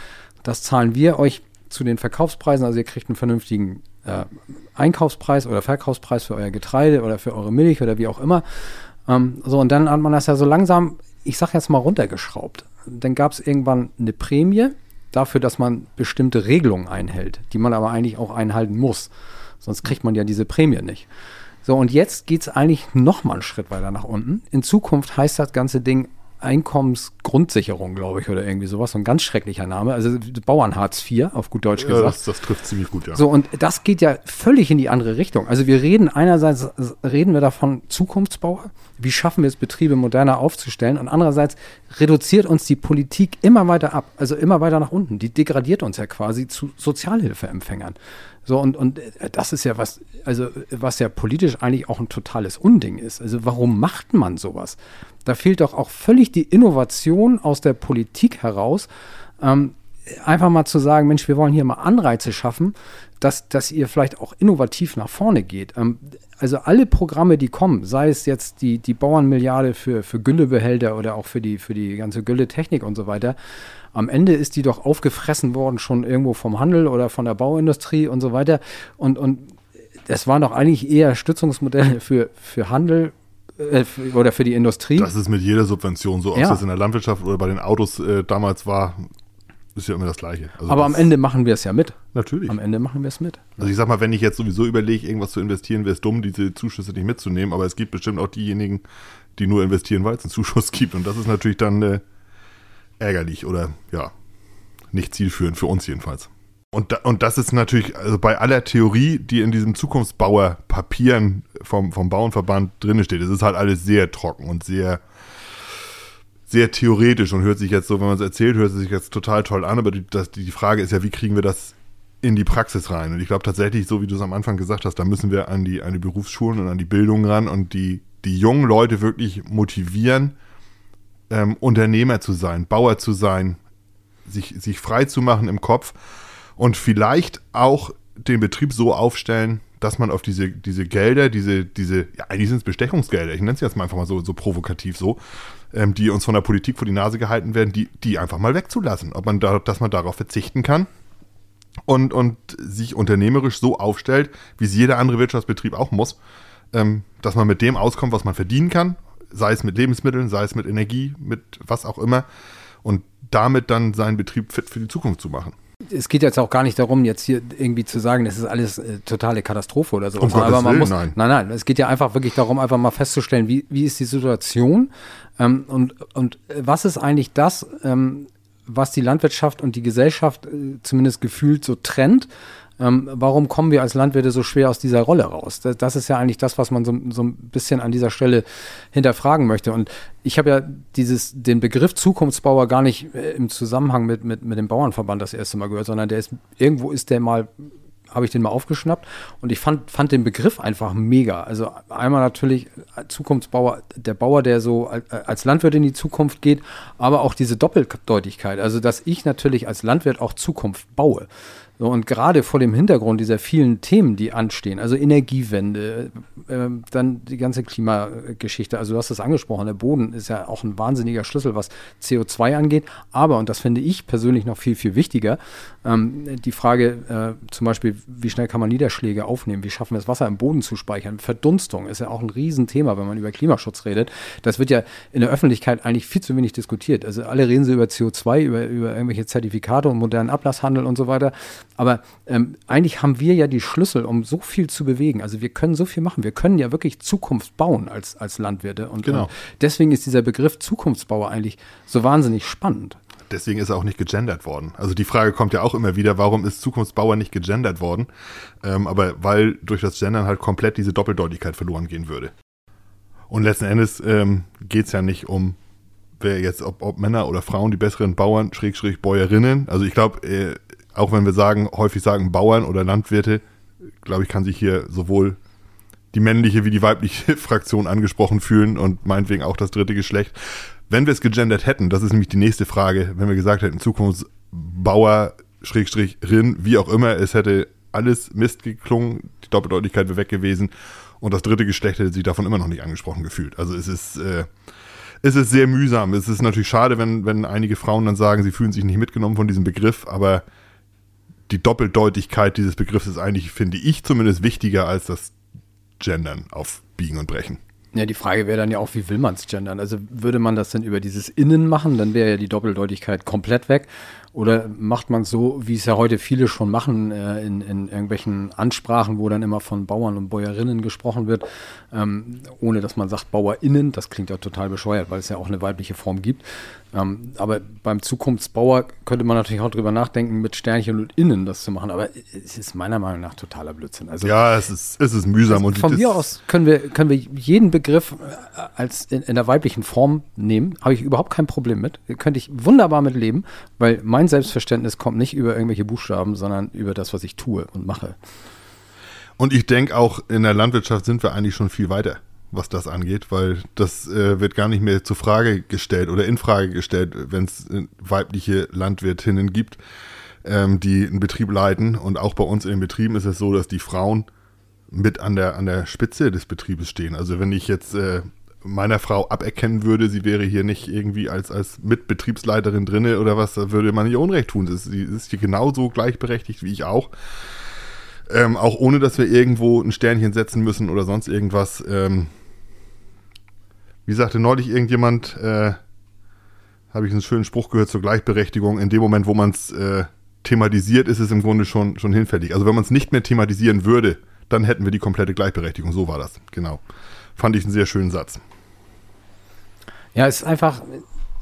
A: das zahlen wir euch zu den Verkaufspreisen, also ihr kriegt einen vernünftigen äh, Einkaufspreis oder Verkaufspreis für euer Getreide oder für eure Milch oder wie auch immer. Ähm, so, und dann hat man das ja so langsam, ich sag jetzt mal, runtergeschraubt. Dann gab es irgendwann eine Prämie dafür, dass man bestimmte Regelungen einhält, die man aber eigentlich auch einhalten muss. Sonst kriegt man ja diese Prämie nicht. So, und jetzt geht es eigentlich noch mal einen Schritt weiter nach unten. In Zukunft heißt das ganze Ding Einkommensgrundsicherung, glaube ich, oder irgendwie sowas. So ein ganz schrecklicher Name. Also Bauernhartz IV, auf gut Deutsch gesagt. Ja,
B: das, das, trifft ziemlich gut, ja.
A: So, und das geht ja völlig in die andere Richtung. Also wir reden einerseits, reden wir davon Zukunftsbauer. Wie schaffen wir es, Betriebe moderner aufzustellen? Und andererseits reduziert uns die Politik immer weiter ab, also immer weiter nach unten. Die degradiert uns ja quasi zu Sozialhilfeempfängern. So, und, und äh, das ist ja was, also was ja politisch eigentlich auch ein totales Unding ist. Also warum macht man sowas? Da fehlt doch auch völlig die Innovation aus der Politik heraus. Ähm, einfach mal zu sagen, Mensch, wir wollen hier mal Anreize schaffen, dass, dass ihr vielleicht auch innovativ nach vorne geht. Ähm, also alle Programme, die kommen, sei es jetzt die, die Bauernmilliarde für, für Güllebehälter oder auch für die, für die ganze Gülletechnik und so weiter, am Ende ist die doch aufgefressen worden, schon irgendwo vom Handel oder von der Bauindustrie und so weiter. Und, und das waren doch eigentlich eher Stützungsmodelle für, für Handel äh, oder für die Industrie.
B: Das ist mit jeder Subvention so, ob ja. das in der Landwirtschaft oder bei den Autos äh, damals war, ist ja immer das Gleiche.
A: Also Aber am Ende machen wir es ja mit.
B: Natürlich.
A: Am Ende machen wir es mit.
B: Also ich sag mal, wenn ich jetzt sowieso überlege, irgendwas zu investieren, wäre es dumm, diese Zuschüsse nicht mitzunehmen. Aber es gibt bestimmt auch diejenigen, die nur investieren, weil es einen <laughs> Zuschuss gibt. Und das ist natürlich dann äh, ärgerlich oder ja, nicht zielführend für uns jedenfalls. Und, da, und das ist natürlich, also bei aller Theorie, die in diesem Zukunftsbauer-Papieren vom, vom Bauernverband drin steht, es ist halt alles sehr trocken und sehr, sehr theoretisch und hört sich jetzt so, wenn man es erzählt, hört es sich jetzt total toll an, aber die, das, die Frage ist ja, wie kriegen wir das in die Praxis rein? Und ich glaube tatsächlich, so wie du es am Anfang gesagt hast, da müssen wir an die, an die Berufsschulen und an die Bildung ran und die, die jungen Leute wirklich motivieren, ähm, Unternehmer zu sein, Bauer zu sein, sich, sich frei zu machen im Kopf und vielleicht auch den Betrieb so aufstellen, dass man auf diese, diese Gelder, diese, diese, ja, eigentlich sind es Bestechungsgelder, ich nenne es jetzt mal einfach mal so, so provokativ so, ähm, die uns von der Politik vor die Nase gehalten werden, die, die einfach mal wegzulassen. Ob man da, dass man darauf verzichten kann und, und sich unternehmerisch so aufstellt, wie es jeder andere Wirtschaftsbetrieb auch muss, ähm, dass man mit dem auskommt, was man verdienen kann sei es mit Lebensmitteln, sei es mit Energie, mit was auch immer, und damit dann seinen Betrieb fit für die Zukunft zu machen.
A: Es geht jetzt auch gar nicht darum, jetzt hier irgendwie zu sagen, das ist alles äh, totale Katastrophe oder so.
B: Um aber man
A: Willen, muss,
B: nein.
A: nein, nein. Es geht ja einfach wirklich darum, einfach mal festzustellen, wie, wie ist die Situation ähm, und, und was ist eigentlich das, ähm, was die Landwirtschaft und die Gesellschaft äh, zumindest gefühlt so trennt ähm, warum kommen wir als Landwirte so schwer aus dieser Rolle raus? Das, das ist ja eigentlich das, was man so, so, ein bisschen an dieser Stelle hinterfragen möchte. Und ich habe ja dieses, den Begriff Zukunftsbauer gar nicht äh, im Zusammenhang mit, mit, mit dem Bauernverband das erste Mal gehört, sondern der ist, irgendwo ist der mal habe ich den mal aufgeschnappt und ich fand, fand den Begriff einfach mega. Also einmal natürlich Zukunftsbauer, der Bauer, der so als Landwirt in die Zukunft geht, aber auch diese Doppeldeutigkeit. Also dass ich natürlich als Landwirt auch Zukunft baue. So, und gerade vor dem Hintergrund dieser vielen Themen, die anstehen, also Energiewende, äh, dann die ganze Klimageschichte, also du hast es angesprochen, der Boden ist ja auch ein wahnsinniger Schlüssel, was CO2 angeht, aber, und das finde ich persönlich noch viel, viel wichtiger, ähm, die Frage äh, zum Beispiel, wie schnell kann man Niederschläge aufnehmen, wie schaffen wir es, Wasser im Boden zu speichern, Verdunstung ist ja auch ein Riesenthema, wenn man über Klimaschutz redet. Das wird ja in der Öffentlichkeit eigentlich viel zu wenig diskutiert. Also alle reden so über CO2, über, über irgendwelche Zertifikate und modernen Ablasshandel und so weiter. Aber ähm, eigentlich haben wir ja die Schlüssel, um so viel zu bewegen. Also wir können so viel machen. Wir können ja wirklich Zukunft bauen als, als Landwirte. Und,
B: Genau.
A: und deswegen ist dieser Begriff Zukunftsbauer eigentlich so wahnsinnig spannend.
B: Deswegen ist er auch nicht gegendert worden. Also die Frage kommt ja auch immer wieder, warum ist Zukunftsbauer nicht gegendert worden? Ähm, aber weil durch das Gendern halt komplett diese Doppeldeutigkeit verloren gehen würde. Und letzten Endes ähm, geht es ja nicht um, wer jetzt, ob, ob Männer oder Frauen die besseren Bauern, Schrägstrich Bäuerinnen. Also ich glaube, äh, auch wenn wir sagen, häufig sagen Bauern oder Landwirte, glaube ich, kann sich hier sowohl die männliche wie die weibliche <laughs> Fraktion angesprochen fühlen und meinetwegen auch das dritte Geschlecht. Wenn wir es gegendert hätten, das ist nämlich die nächste Frage, wenn wir gesagt hätten, Zukunftsbauer, Schrägstrich, Rin, wie auch immer, es hätte alles Mist geklungen, die Doppeldeutigkeit wäre weg gewesen und das dritte Geschlecht hätte sich davon immer noch nicht angesprochen gefühlt. Also es ist, äh, es ist sehr mühsam. Es ist natürlich schade, wenn, wenn einige Frauen dann sagen, sie fühlen sich nicht mitgenommen von diesem Begriff, aber die Doppeldeutigkeit dieses Begriffs ist eigentlich, finde ich zumindest, wichtiger als das Gendern auf Biegen und Brechen.
A: Ja, die Frage wäre dann ja auch, wie will man es gendern? Also würde man das denn über dieses Innen machen, dann wäre ja die Doppeldeutigkeit komplett weg. Oder macht man es so, wie es ja heute viele schon machen, äh, in, in irgendwelchen Ansprachen, wo dann immer von Bauern und Bäuerinnen gesprochen wird, ähm, ohne dass man sagt BauerInnen, das klingt ja total bescheuert, weil es ja auch eine weibliche Form gibt. Ähm, aber beim Zukunftsbauer könnte man natürlich auch drüber nachdenken, mit Sternchen und Innen das zu machen. Aber es ist meiner Meinung nach totaler Blödsinn. Also
B: Ja, es ist, es ist mühsam. und
A: von mir aus können wir, können wir jeden Begriff äh, als in, in der weiblichen Form nehmen. Habe ich überhaupt kein Problem mit. Könnte ich wunderbar mit leben, weil mein Selbstverständnis kommt nicht über irgendwelche Buchstaben, sondern über das, was ich tue und mache.
B: Und ich denke auch in der Landwirtschaft sind wir eigentlich schon viel weiter, was das angeht, weil das äh, wird gar nicht mehr zur Frage gestellt oder in Frage gestellt, wenn es äh, weibliche Landwirtinnen gibt, ähm, die einen Betrieb leiten. Und auch bei uns in den Betrieben ist es so, dass die Frauen mit an der, an der Spitze des Betriebes stehen. Also wenn ich jetzt äh, meiner Frau aberkennen würde, sie wäre hier nicht irgendwie als, als Mitbetriebsleiterin drinne oder was, da würde man ihr Unrecht tun. Sie ist, sie ist hier genauso gleichberechtigt wie ich auch. Ähm, auch ohne, dass wir irgendwo ein Sternchen setzen müssen oder sonst irgendwas. Ähm, wie sagte neulich irgendjemand, äh, habe ich einen schönen Spruch gehört zur Gleichberechtigung. In dem Moment, wo man es äh, thematisiert, ist es im Grunde schon, schon hinfällig. Also wenn man es nicht mehr thematisieren würde, dann hätten wir die komplette Gleichberechtigung. So war das, genau. Fand ich einen sehr schönen Satz.
A: Ja, es ist einfach,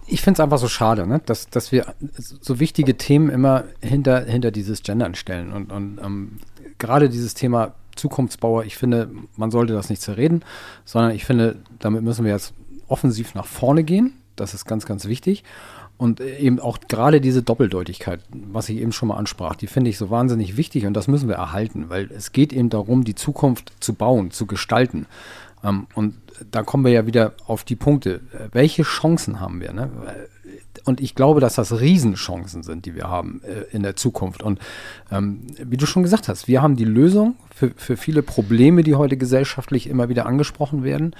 A: ich finde es einfach so schade, ne? dass, dass wir so wichtige Themen immer hinter, hinter dieses Gendern stellen. Und, und ähm, gerade dieses Thema Zukunftsbauer, ich finde, man sollte das nicht zerreden, sondern ich finde, damit müssen wir jetzt offensiv nach vorne gehen. Das ist ganz, ganz wichtig. Und eben auch gerade diese Doppeldeutigkeit, was ich eben schon mal ansprach, die finde ich so wahnsinnig wichtig und das müssen wir erhalten, weil es geht eben darum, die Zukunft zu bauen, zu gestalten. Ähm, und da kommen wir ja wieder auf die Punkte. Welche Chancen haben wir? Ne? Und ich glaube, dass das Riesenchancen sind, die wir haben äh, in der Zukunft. Und ähm, wie du schon gesagt hast, wir haben die Lösung für, für viele Probleme, die heute gesellschaftlich immer wieder angesprochen werden.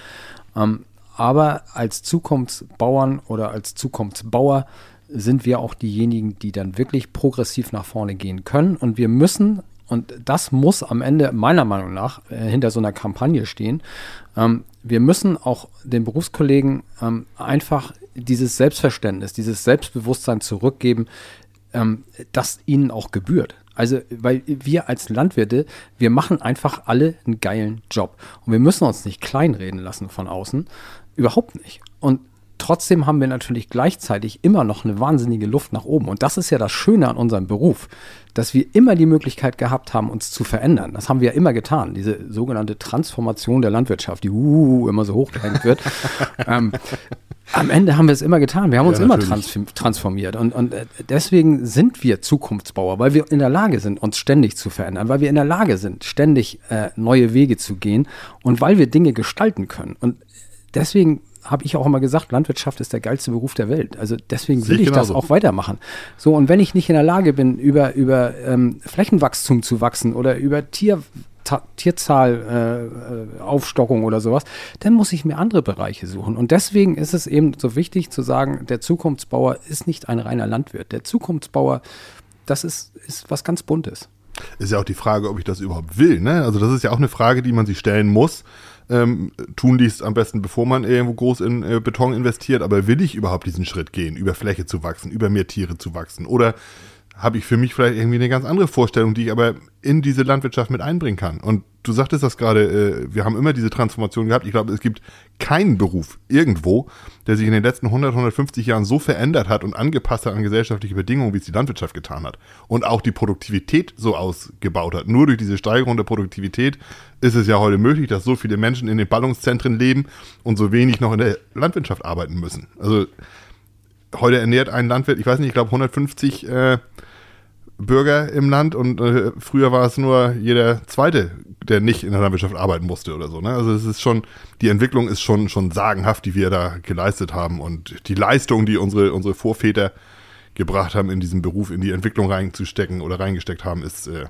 A: Ähm, aber als Zukunftsbauern oder als Zukunftsbauer sind wir auch diejenigen, die dann wirklich progressiv nach vorne gehen können. Und wir müssen, und das muss am Ende meiner Meinung nach äh, hinter so einer Kampagne stehen, ähm, wir müssen auch den Berufskollegen ähm, einfach dieses Selbstverständnis, dieses Selbstbewusstsein zurückgeben, ähm, das ihnen auch gebührt. Also, weil wir als Landwirte, wir machen einfach alle einen geilen Job. Und wir müssen uns nicht kleinreden lassen von außen. Überhaupt nicht. Und trotzdem haben wir natürlich gleichzeitig immer noch eine wahnsinnige Luft nach oben. Und das ist ja das Schöne an unserem Beruf, dass wir immer die Möglichkeit gehabt haben, uns zu verändern. Das haben wir ja immer getan. Diese sogenannte Transformation der Landwirtschaft, die uh, immer so hochgehängt wird. <laughs> ähm, am Ende haben wir es immer getan. Wir haben uns
B: Ja,
A: immer trans transformiert. Und, und äh, deswegen sind wir Zukunftsbauer, weil wir in der Lage sind, uns ständig zu verändern, weil wir in der Lage sind, ständig äh, neue Wege zu gehen und weil wir Dinge gestalten können. Und deswegen habe ich auch immer gesagt, Landwirtschaft ist der geilste Beruf der Welt. Also deswegen will
B: ich
A: ich das auch weitermachen. So, und wenn ich nicht in der Lage bin, über, über ähm, Flächenwachstum zu wachsen oder über Tier, Ta Tierzahl, äh, äh, Aufstockung oder sowas, dann muss ich mir andere Bereiche suchen. Und deswegen ist es eben so wichtig zu sagen, der Zukunftsbauer ist nicht ein reiner Landwirt. Der Zukunftsbauer, das ist, ist was ganz Buntes.
B: Ist ja auch die Frage, ob ich das überhaupt will. Ne? Also das ist ja auch eine Frage, die man sich stellen muss. Ähm, tun dies am besten, bevor man irgendwo groß in äh, Beton investiert. Aber will ich überhaupt diesen Schritt gehen, über Fläche zu wachsen, über mehr Tiere zu wachsen? Oder habe ich für mich vielleicht irgendwie eine ganz andere Vorstellung, die ich aber in diese Landwirtschaft mit einbringen kann. Und du sagtest das gerade, äh, wir haben immer diese Transformation gehabt. Ich glaube, es gibt keinen Beruf irgendwo, der sich in den letzten 100, 150 Jahren so verändert hat und angepasst hat an gesellschaftliche Bedingungen, wie es die Landwirtschaft getan hat. Und auch die Produktivität so ausgebaut hat. Nur durch diese Steigerung der Produktivität ist es ja heute möglich, dass so viele Menschen in den Ballungszentren leben und so wenig noch in der Landwirtschaft arbeiten müssen. Also heute ernährt ein Landwirt, ich weiß nicht, ich glaube 150 äh, Bürger im Land und äh, früher war es nur jeder Zweite, der nicht in der Landwirtschaft arbeiten musste oder so. Ne? Also es ist schon, die Entwicklung ist schon, schon sagenhaft, die wir da geleistet haben und die Leistung, die unsere, unsere Vorväter gebracht haben, in diesen Beruf, in die Entwicklung reinzustecken oder reingesteckt haben, ist äh,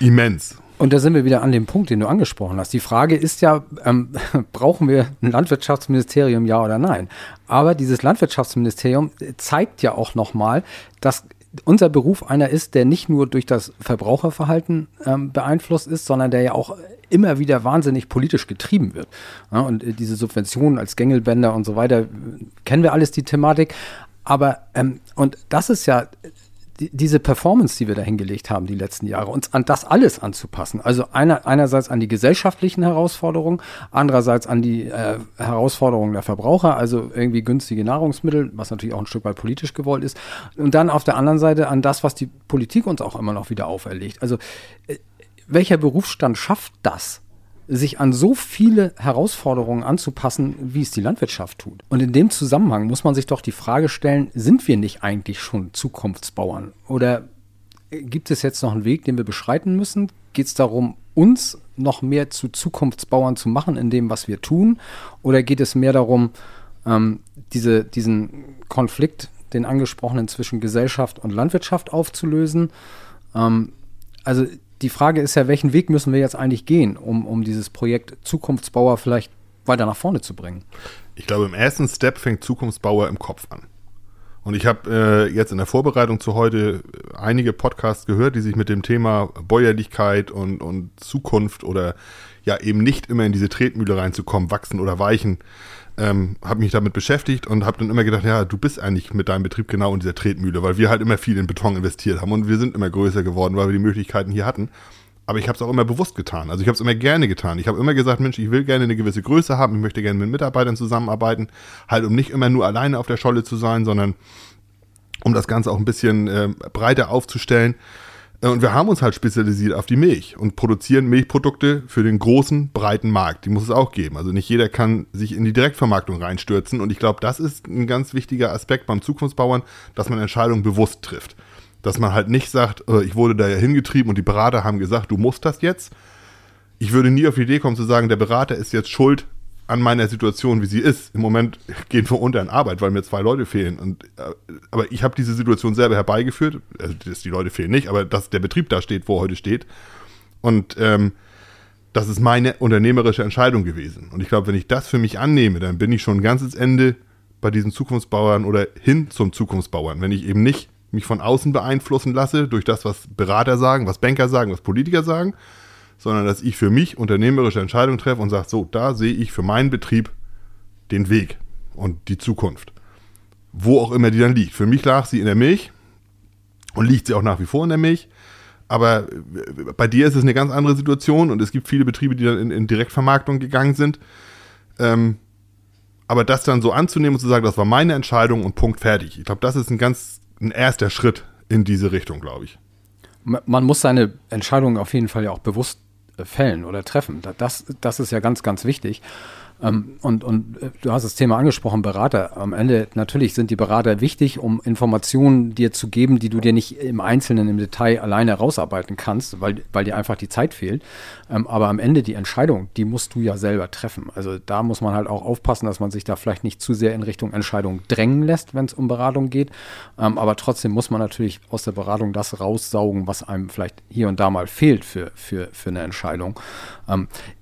B: immens.
A: Und da sind wir wieder an dem Punkt, den du angesprochen hast. Die Frage ist ja, ähm, <laughs> brauchen wir ein Landwirtschaftsministerium, ja oder nein? Aber dieses Landwirtschaftsministerium zeigt ja auch nochmal, dass unser Beruf einer ist, der nicht nur durch das Verbraucherverhalten ähm, beeinflusst ist, sondern der ja auch immer wieder wahnsinnig politisch getrieben wird. Ja, und äh, diese Subventionen als Gängelbänder und so weiter, kennen wir alles die Thematik. Aber, ähm, und das ist ja diese Performance, die wir da hingelegt haben die letzten Jahre, uns an das alles anzupassen. Also einer, einerseits an die gesellschaftlichen Herausforderungen, andererseits an die äh, Herausforderungen der Verbraucher, also irgendwie günstige Nahrungsmittel, was natürlich auch ein Stück weit politisch gewollt ist. Und dann auf der anderen Seite an das, was die Politik uns auch immer noch wieder auferlegt. Also äh, welcher Berufsstand schafft das? Sich an so viele Herausforderungen anzupassen, wie es die Landwirtschaft tut. Und in dem Zusammenhang muss man sich doch die Frage stellen, sind wir nicht eigentlich schon Zukunftsbauern? Oder gibt es jetzt noch einen Weg, den wir beschreiten müssen? Geht es darum, uns noch mehr zu Zukunftsbauern zu machen in dem, was wir tun? Oder geht es mehr darum, ähm, diese, diesen Konflikt, den angesprochenen zwischen Gesellschaft und Landwirtschaft aufzulösen? Ähm, also die Frage ist ja, welchen Weg müssen wir jetzt eigentlich gehen, um, um dieses Projekt Zukunftsbauer vielleicht weiter nach vorne zu bringen?
B: Ich glaube, im ersten Step fängt Zukunftsbauer im Kopf an. Und ich habe äh, jetzt in der Vorbereitung zu heute einige Podcasts gehört, die sich mit dem Thema Bäuerlichkeit und, und Zukunft oder ja eben nicht immer in diese Tretmühle reinzukommen, wachsen oder weichen, ähm, habe mich damit beschäftigt und habe dann immer gedacht, ja, du bist eigentlich mit deinem Betrieb genau in dieser Tretmühle, weil wir halt immer viel in Beton investiert haben und wir sind immer größer geworden, weil wir die Möglichkeiten hier hatten. Aber ich habe es auch immer bewusst getan. Also ich habe es immer gerne getan. Ich habe immer gesagt, Mensch, ich will gerne eine gewisse Größe haben, ich möchte gerne mit Mitarbeitern zusammenarbeiten, halt um nicht immer nur alleine auf der Scholle zu sein, sondern um das Ganze auch ein bisschen äh, breiter aufzustellen. Äh, und wir haben uns halt spezialisiert auf die Milch und produzieren Milchprodukte für den großen, breiten Markt. Die muss es auch geben. Also nicht jeder kann sich in die Direktvermarktung reinstürzen. Und ich glaube, das ist ein ganz wichtiger Aspekt beim Zukunftsbauern, dass man Entscheidungen bewusst trifft. Dass man halt nicht sagt, äh, ich wurde da ja hingetrieben und die Berater haben gesagt, du musst das jetzt. Ich würde nie auf die Idee kommen zu sagen, der Berater ist jetzt schuld an meiner Situation, wie sie ist. Im Moment gehen wir unter in Arbeit, weil mir zwei Leute fehlen. Und, äh, aber ich habe diese Situation selber herbeigeführt. Also, dass die Leute fehlen nicht, aber dass der Betrieb da steht, wo er heute steht. Und ähm, das ist meine unternehmerische Entscheidung gewesen. Und ich glaube, wenn ich das für mich annehme, dann bin ich schon ein ganzes Ende bei diesen Zukunftsbauern oder hin zum Zukunftsbauern. Wenn ich eben nicht mich von außen beeinflussen lasse durch das, was Berater sagen, was Banker sagen, was Politiker sagen, sondern dass ich für mich unternehmerische Entscheidungen treffe und sage, so, da sehe ich für meinen Betrieb den Weg und die Zukunft. Wo auch immer die dann liegt. Für mich lag sie in der Milch und liegt sie auch nach wie vor in der Milch. Aber äh, bei dir ist es eine ganz andere Situation und es gibt viele Betriebe, die dann in, in Direktvermarktung gegangen sind. Ähm, aber das dann so anzunehmen und zu sagen, das war meine Entscheidung und Punkt fertig. Ich glaube, das ist ein ganz ein erster Schritt in diese Richtung, glaube ich.
A: Man muss seine Entscheidung auf jeden Fall ja auch bewusst fällen oder treffen. Das, das ist ja ganz, ganz wichtig. Ähm, und, und äh, du hast das Thema angesprochen, Berater. Am Ende natürlich sind die Berater wichtig, um Informationen dir zu geben, die du dir nicht im Einzelnen, im Detail alleine rausarbeiten kannst, weil, weil dir einfach die Zeit fehlt. Ähm, aber am Ende die Entscheidung, die musst du ja selber treffen. Also da muss man halt auch aufpassen, dass man sich da vielleicht nicht zu sehr in Richtung Entscheidung drängen lässt, wenn es um Beratung geht. Ähm, aber trotzdem muss man natürlich aus der Beratung das raussaugen, was einem vielleicht hier und da mal fehlt für, für, für eine Entscheidung.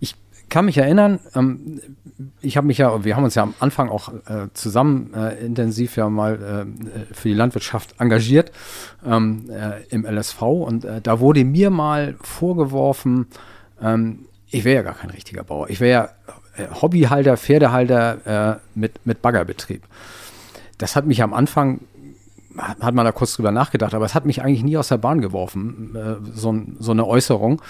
A: ich kann mich erinnern, ähm, ich habe mich ja, wir haben uns ja am Anfang auch äh, zusammen äh, intensiv ja mal äh, für die Landwirtschaft engagiert ähm, äh, im LSV und äh, da wurde mir mal vorgeworfen, ähm, ich wäre ja gar kein richtiger Bauer. Ich wäre ja äh, Hobbyhalter, Pferdehalter mit, mit Baggerbetrieb. Das hat mich am Anfang hat man da kurz drüber nachgedacht, aber es hat mich eigentlich nie aus der Bahn geworfen, äh, so, so, eine Äußerung,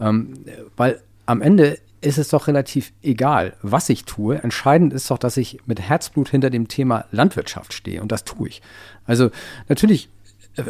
A: ähm, weil am Ende ist es doch relativ egal, was ich tue. Entscheidend ist doch, dass ich mit Herzblut hinter dem Thema Landwirtschaft stehe und das tue ich. Also natürlich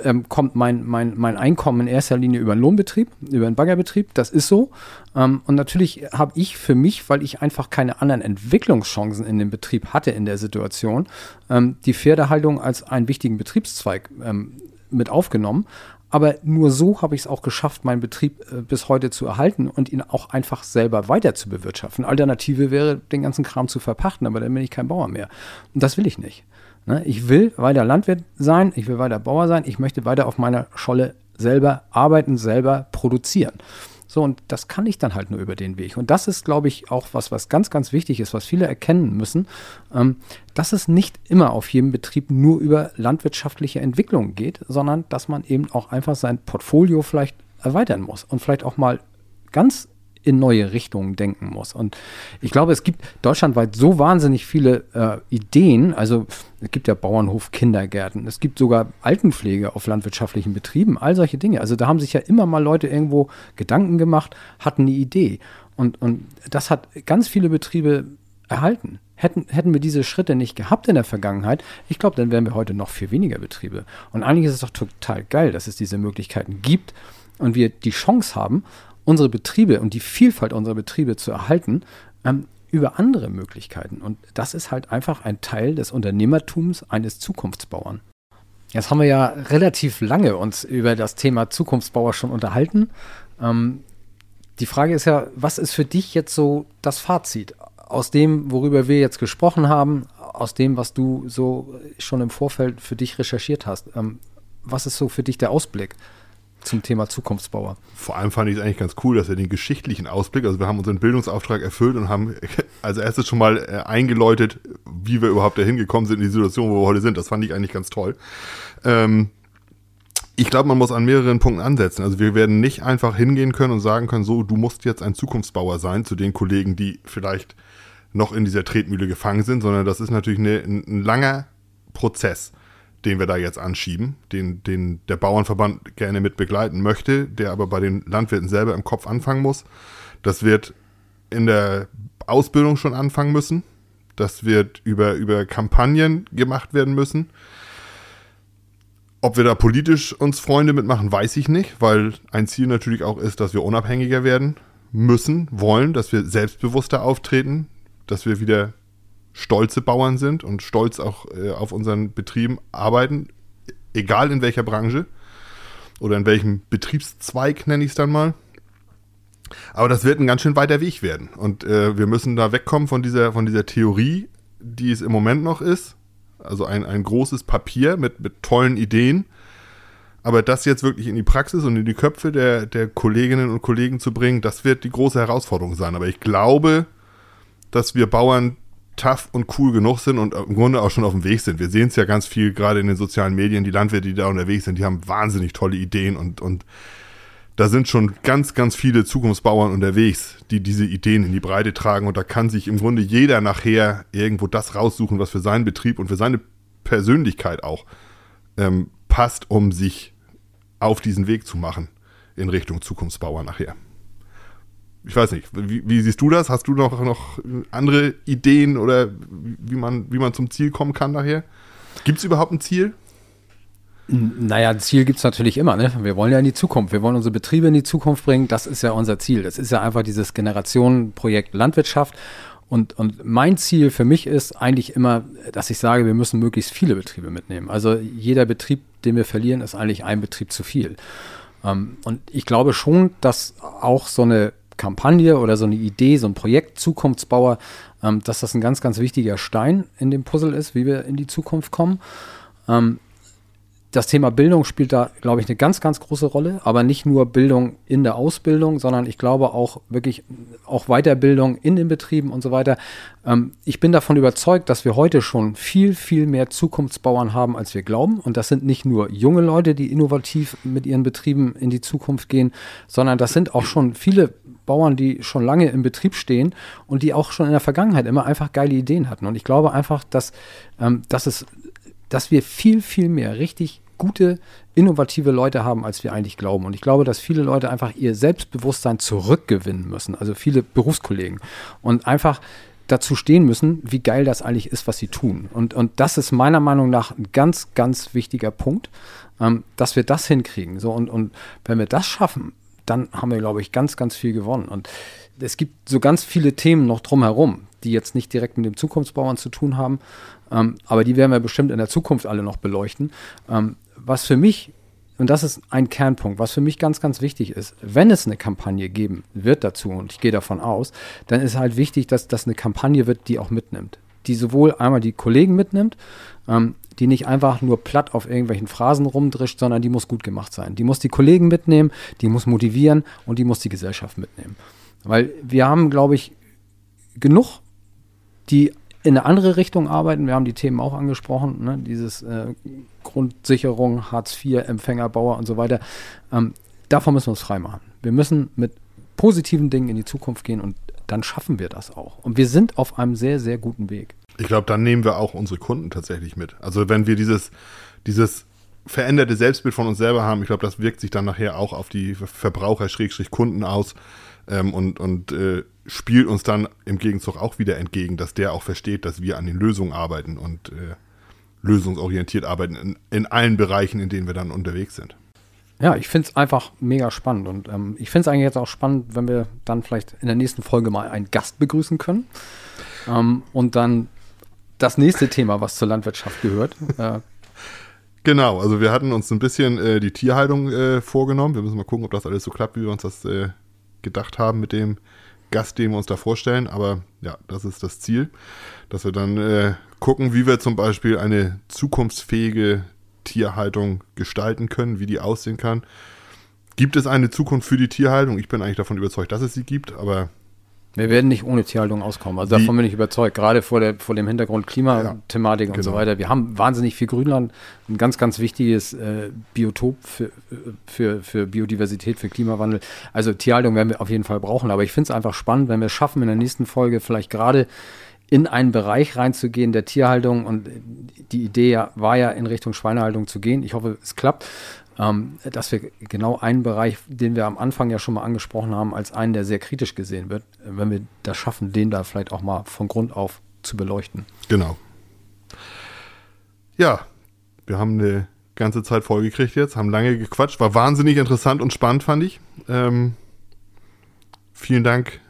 A: ähm, kommt mein, mein, mein Einkommen in erster Linie über einen Lohnbetrieb, über einen Baggerbetrieb. Das ist so. Ähm, und natürlich habe ich für mich, weil ich einfach keine anderen Entwicklungschancen in dem Betrieb hatte in der Situation, ähm, die Pferdehaltung als einen wichtigen Betriebszweig ähm, mit aufgenommen. Aber nur so habe ich es auch geschafft, meinen Betrieb äh, bis heute zu erhalten und ihn auch einfach selber weiter zu bewirtschaften. Alternative wäre, den ganzen Kram zu verpachten, aber dann bin ich kein Bauer mehr. Und das will ich nicht. Ne? Ich will weiter Landwirt sein, ich will weiter Bauer sein, ich möchte weiter auf meiner Scholle selber arbeiten, selber produzieren. So, und das kann ich dann halt nur über den Weg. Und das ist, glaube ich, auch was, was ganz, ganz wichtig ist, was viele erkennen müssen, ähm, dass es nicht immer auf jedem Betrieb nur über landwirtschaftliche Entwicklung geht, sondern dass man eben auch einfach sein Portfolio vielleicht erweitern muss und vielleicht auch mal ganz in neue Richtungen denken muss. Und ich glaube, es gibt deutschlandweit so wahnsinnig viele äh, Ideen. Also es gibt ja Bauernhof, Kindergärten, es gibt sogar Altenpflege auf landwirtschaftlichen Betrieben, all solche Dinge. Also da haben sich ja immer mal Leute irgendwo Gedanken gemacht, hatten eine Idee. Und, und das hat ganz viele Betriebe erhalten. Hätten, hätten wir diese Schritte nicht gehabt in der Vergangenheit, ich glaube, dann wären wir heute noch viel weniger Betriebe. Und eigentlich ist es doch total geil, dass es diese Möglichkeiten gibt und wir die Chance haben, unsere Betriebe und die Vielfalt unserer Betriebe zu erhalten, ähm, über andere Möglichkeiten. Und das ist halt einfach ein Teil des Unternehmertums eines Zukunftsbauern. Jetzt haben wir ja relativ lange uns über das Thema Zukunftsbauer schon unterhalten. Ähm, die Frage ist ja, was ist für dich jetzt so das Fazit aus dem, worüber wir jetzt gesprochen haben, aus dem, was du so schon im Vorfeld für dich recherchiert hast? Ähm, was ist so für dich der Ausblick? Zum Thema Zukunftsbauer.
B: Vor allem fand ich es eigentlich ganz cool, dass wir den geschichtlichen Ausblick, also wir haben unseren Bildungsauftrag erfüllt und haben <laughs> als erstes schon mal äh, eingeläutet, wie wir überhaupt dahin gekommen sind in die Situation, wo wir heute sind. Das fand ich eigentlich ganz toll. Ähm, ich glaube, man muss an mehreren Punkten ansetzen. Also wir werden nicht einfach hingehen können und sagen können, so, du musst jetzt ein Zukunftsbauer sein zu den Kollegen, die vielleicht noch in dieser Tretmühle gefangen sind, sondern das ist natürlich eine, ein, ein langer Prozess den wir da jetzt anschieben, den, den der Bauernverband gerne mit begleiten möchte, der aber bei den Landwirten selber im Kopf anfangen muss. Das wird in der Ausbildung schon anfangen müssen. Das wird über, über Kampagnen gemacht werden müssen. Ob wir da politisch uns Freunde mitmachen, weiß ich nicht, weil ein Ziel natürlich auch ist, dass wir unabhängiger werden müssen, wollen, dass wir selbstbewusster auftreten, dass wir wieder stolze Bauern sind und stolz auch äh, auf unseren Betrieben arbeiten, egal in welcher Branche oder in welchem Betriebszweig nenne ich es dann mal. Aber das wird ein ganz schön weiter Weg werden. Und äh, wir müssen da wegkommen von dieser, von dieser Theorie, die es im Moment noch ist. Also ein, ein großes Papier mit, mit tollen Ideen. Aber das jetzt wirklich in die Praxis und in die Köpfe der, der Kolleginnen und Kollegen zu bringen, das wird die große Herausforderung sein. Aber ich glaube, dass wir Bauern tough und cool genug sind und im Grunde auch schon auf dem Weg sind. Wir sehen es ja ganz viel gerade in den sozialen Medien, die Landwirte, die da unterwegs sind, die haben wahnsinnig tolle Ideen und, und da sind schon ganz, ganz viele Zukunftsbauern unterwegs, die diese Ideen in die Breite tragen. Und da kann sich im Grunde jeder nachher irgendwo das raussuchen, was für seinen Betrieb und für seine Persönlichkeit auch ähm, passt, um sich auf diesen Weg zu machen in Richtung Zukunftsbauer nachher ich weiß nicht, wie, wie, siehst du das? Hast du noch, noch andere Ideen oder wie man, wie man zum Ziel kommen kann nachher? Gibt es überhaupt ein Ziel?
A: Naja, ein Ziel gibt es natürlich immer. Ne? Wir wollen ja in die Zukunft. Wir wollen unsere Betriebe in die Zukunft bringen. Das ist ja unser Ziel. Das ist ja einfach dieses Generationenprojekt Landwirtschaft. Und, und mein Ziel für mich ist eigentlich immer, dass ich sage, wir müssen möglichst viele Betriebe mitnehmen. Also jeder Betrieb, den wir verlieren, ist eigentlich ein Betrieb zu viel. Ähm, und ich glaube schon, dass auch so eine Kampagne oder so eine Idee, so ein Projekt Zukunftsbauer, ähm, dass das ein ganz, ganz wichtiger Stein in dem Puzzle ist, wie wir in die Zukunft kommen. Ähm, das Thema Bildung spielt da, glaube ich, eine ganz, ganz große Rolle, aber nicht nur Bildung in der Ausbildung, sondern ich glaube auch wirklich auch Weiterbildung in den Betrieben und so weiter. Ähm, ich bin davon überzeugt, dass wir heute schon viel, viel mehr Zukunftsbauern haben, als wir glauben. Und das sind nicht nur junge Leute, die innovativ mit ihren Betrieben in die Zukunft gehen, sondern das sind auch schon viele Bauern, die schon lange im Betrieb stehen und die auch schon in der Vergangenheit immer einfach geile Ideen hatten. Und ich glaube einfach, dass, ähm, dass es dass wir viel, viel mehr richtig gute, innovative Leute haben, als wir eigentlich glauben. Und ich glaube, dass viele Leute einfach ihr Selbstbewusstsein zurückgewinnen müssen, also viele Berufskollegen. Und einfach dazu stehen müssen, wie geil das eigentlich ist, was sie tun. Und, und das ist meiner Meinung nach ein ganz, ganz wichtiger Punkt, ähm, dass wir das hinkriegen. So, und, und wenn wir das schaffen, dann haben wir, glaube ich, ganz, ganz viel gewonnen. Und es gibt so ganz viele Themen noch drumherum, die jetzt nicht direkt mit dem Zukunftsbauern zu tun haben, ähm, aber die werden wir bestimmt in der Zukunft alle noch beleuchten. Ähm, was für mich, und das ist ein Kernpunkt, was für mich ganz, ganz wichtig ist, wenn es eine Kampagne geben wird dazu, und ich gehe davon aus, dann ist halt wichtig, dass das eine Kampagne wird, die auch mitnimmt. Die sowohl einmal die Kollegen mitnimmt, ähm, die nicht einfach nur platt auf irgendwelchen Phrasen rumdrischt, sondern die muss gut gemacht sein. Die muss die Kollegen mitnehmen, die muss motivieren und die muss die Gesellschaft mitnehmen. Weil wir haben, glaube ich, genug, die in eine andere Richtung arbeiten. Wir haben die Themen auch angesprochen, ne? dieses äh, Grundsicherung, Hartz IV, Empfängerbauer und so weiter. Ähm, davon müssen wir uns freimachen. Wir müssen mit positiven Dingen in die Zukunft gehen und dann schaffen wir das auch. Und wir sind auf einem sehr, sehr guten Weg.
B: Ich glaube, dann nehmen wir auch unsere Kunden tatsächlich mit. Also wenn wir dieses, dieses veränderte Selbstbild von uns selber haben, ich glaube, das wirkt sich dann nachher auch auf die Verbraucher-Kunden aus ähm, und, und äh, spielt uns dann im Gegenzug auch wieder entgegen, dass der auch versteht, dass wir an den Lösungen arbeiten und äh, lösungsorientiert arbeiten in, in allen Bereichen, in denen wir dann unterwegs sind.
A: Ja, ich finde es einfach mega spannend und ähm, ich finde es eigentlich jetzt auch spannend, wenn wir dann vielleicht in der nächsten Folge mal einen Gast begrüßen können ähm, und dann das nächste Thema, was zur Landwirtschaft gehört. <laughs> Äh,
B: genau, also wir hatten uns ein bisschen äh, die Tierhaltung äh, vorgenommen. Wir müssen mal gucken, ob das alles so klappt, wie wir uns das äh, gedacht haben mit dem Gast, den wir uns da vorstellen. Aber ja, das ist das Ziel, dass wir dann äh, gucken, wie wir zum Beispiel eine zukunftsfähige Tierhaltung gestalten können, wie die aussehen kann. Gibt es eine Zukunft für die Tierhaltung? Ich bin eigentlich davon überzeugt, dass es sie gibt, aber
A: wir werden nicht ohne Tierhaltung auskommen. Also davon bin ich überzeugt. Gerade vor, der, vor dem Hintergrund Klimathematik ja, und genau. so weiter. Wir haben wahnsinnig viel Grünland, ein ganz, ganz wichtiges äh, Biotop für, für, für Biodiversität, für Klimawandel. Also Tierhaltung werden wir auf jeden Fall brauchen. Aber ich finde es einfach spannend, wenn wir es schaffen, in der nächsten Folge vielleicht gerade in einen Bereich reinzugehen der Tierhaltung. Und die Idee war ja, in Richtung Schweinehaltung zu gehen. Ich hoffe, es klappt ähm, dass wir genau einen Bereich, den wir am Anfang ja schon mal angesprochen haben, als einen, der sehr kritisch gesehen wird, wenn wir das schaffen, den da vielleicht auch mal von Grund auf zu beleuchten.
B: Genau. Ja, wir haben eine ganze Zeit vollgekriegt jetzt, haben lange gequatscht, war wahnsinnig interessant und spannend, fand ich. Ähm, vielen Dank,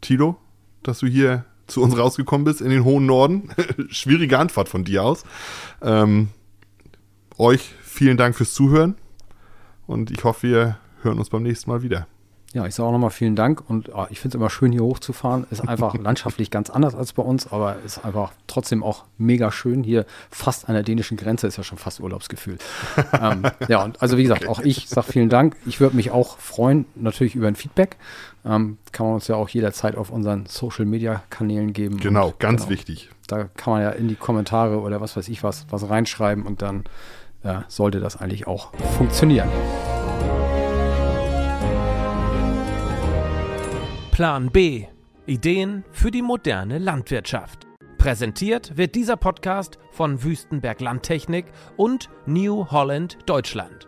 B: Tilo, dass du hier zu uns rausgekommen bist in den hohen Norden. <laughs> Schwierige Antwort von dir aus. Ähm, euch vielen Dank fürs Zuhören und ich hoffe, wir hören uns beim nächsten Mal wieder.
A: Ja, ich sage auch nochmal vielen Dank und oh, ich finde es immer schön, hier hochzufahren. Ist einfach <laughs> landschaftlich ganz anders als bei uns, aber ist einfach trotzdem auch mega schön. Hier fast an der dänischen Grenze ist ja schon fast Urlaubsgefühl. <laughs> ähm, ja, und also wie gesagt, auch ich sage vielen Dank. Ich würde mich auch freuen, natürlich über ein Feedback. Ähm, kann man uns ja auch jederzeit auf unseren Social Media Kanälen geben.
B: Genau, und, ganz genau, wichtig.
A: Da kann man ja in die Kommentare oder was weiß ich was, was reinschreiben und dann äh, sollte das eigentlich auch funktionieren.
C: Plan B. Ideen für die moderne Landwirtschaft. Präsentiert wird dieser Podcast von Wüstenberg Landtechnik und New Holland Deutschland.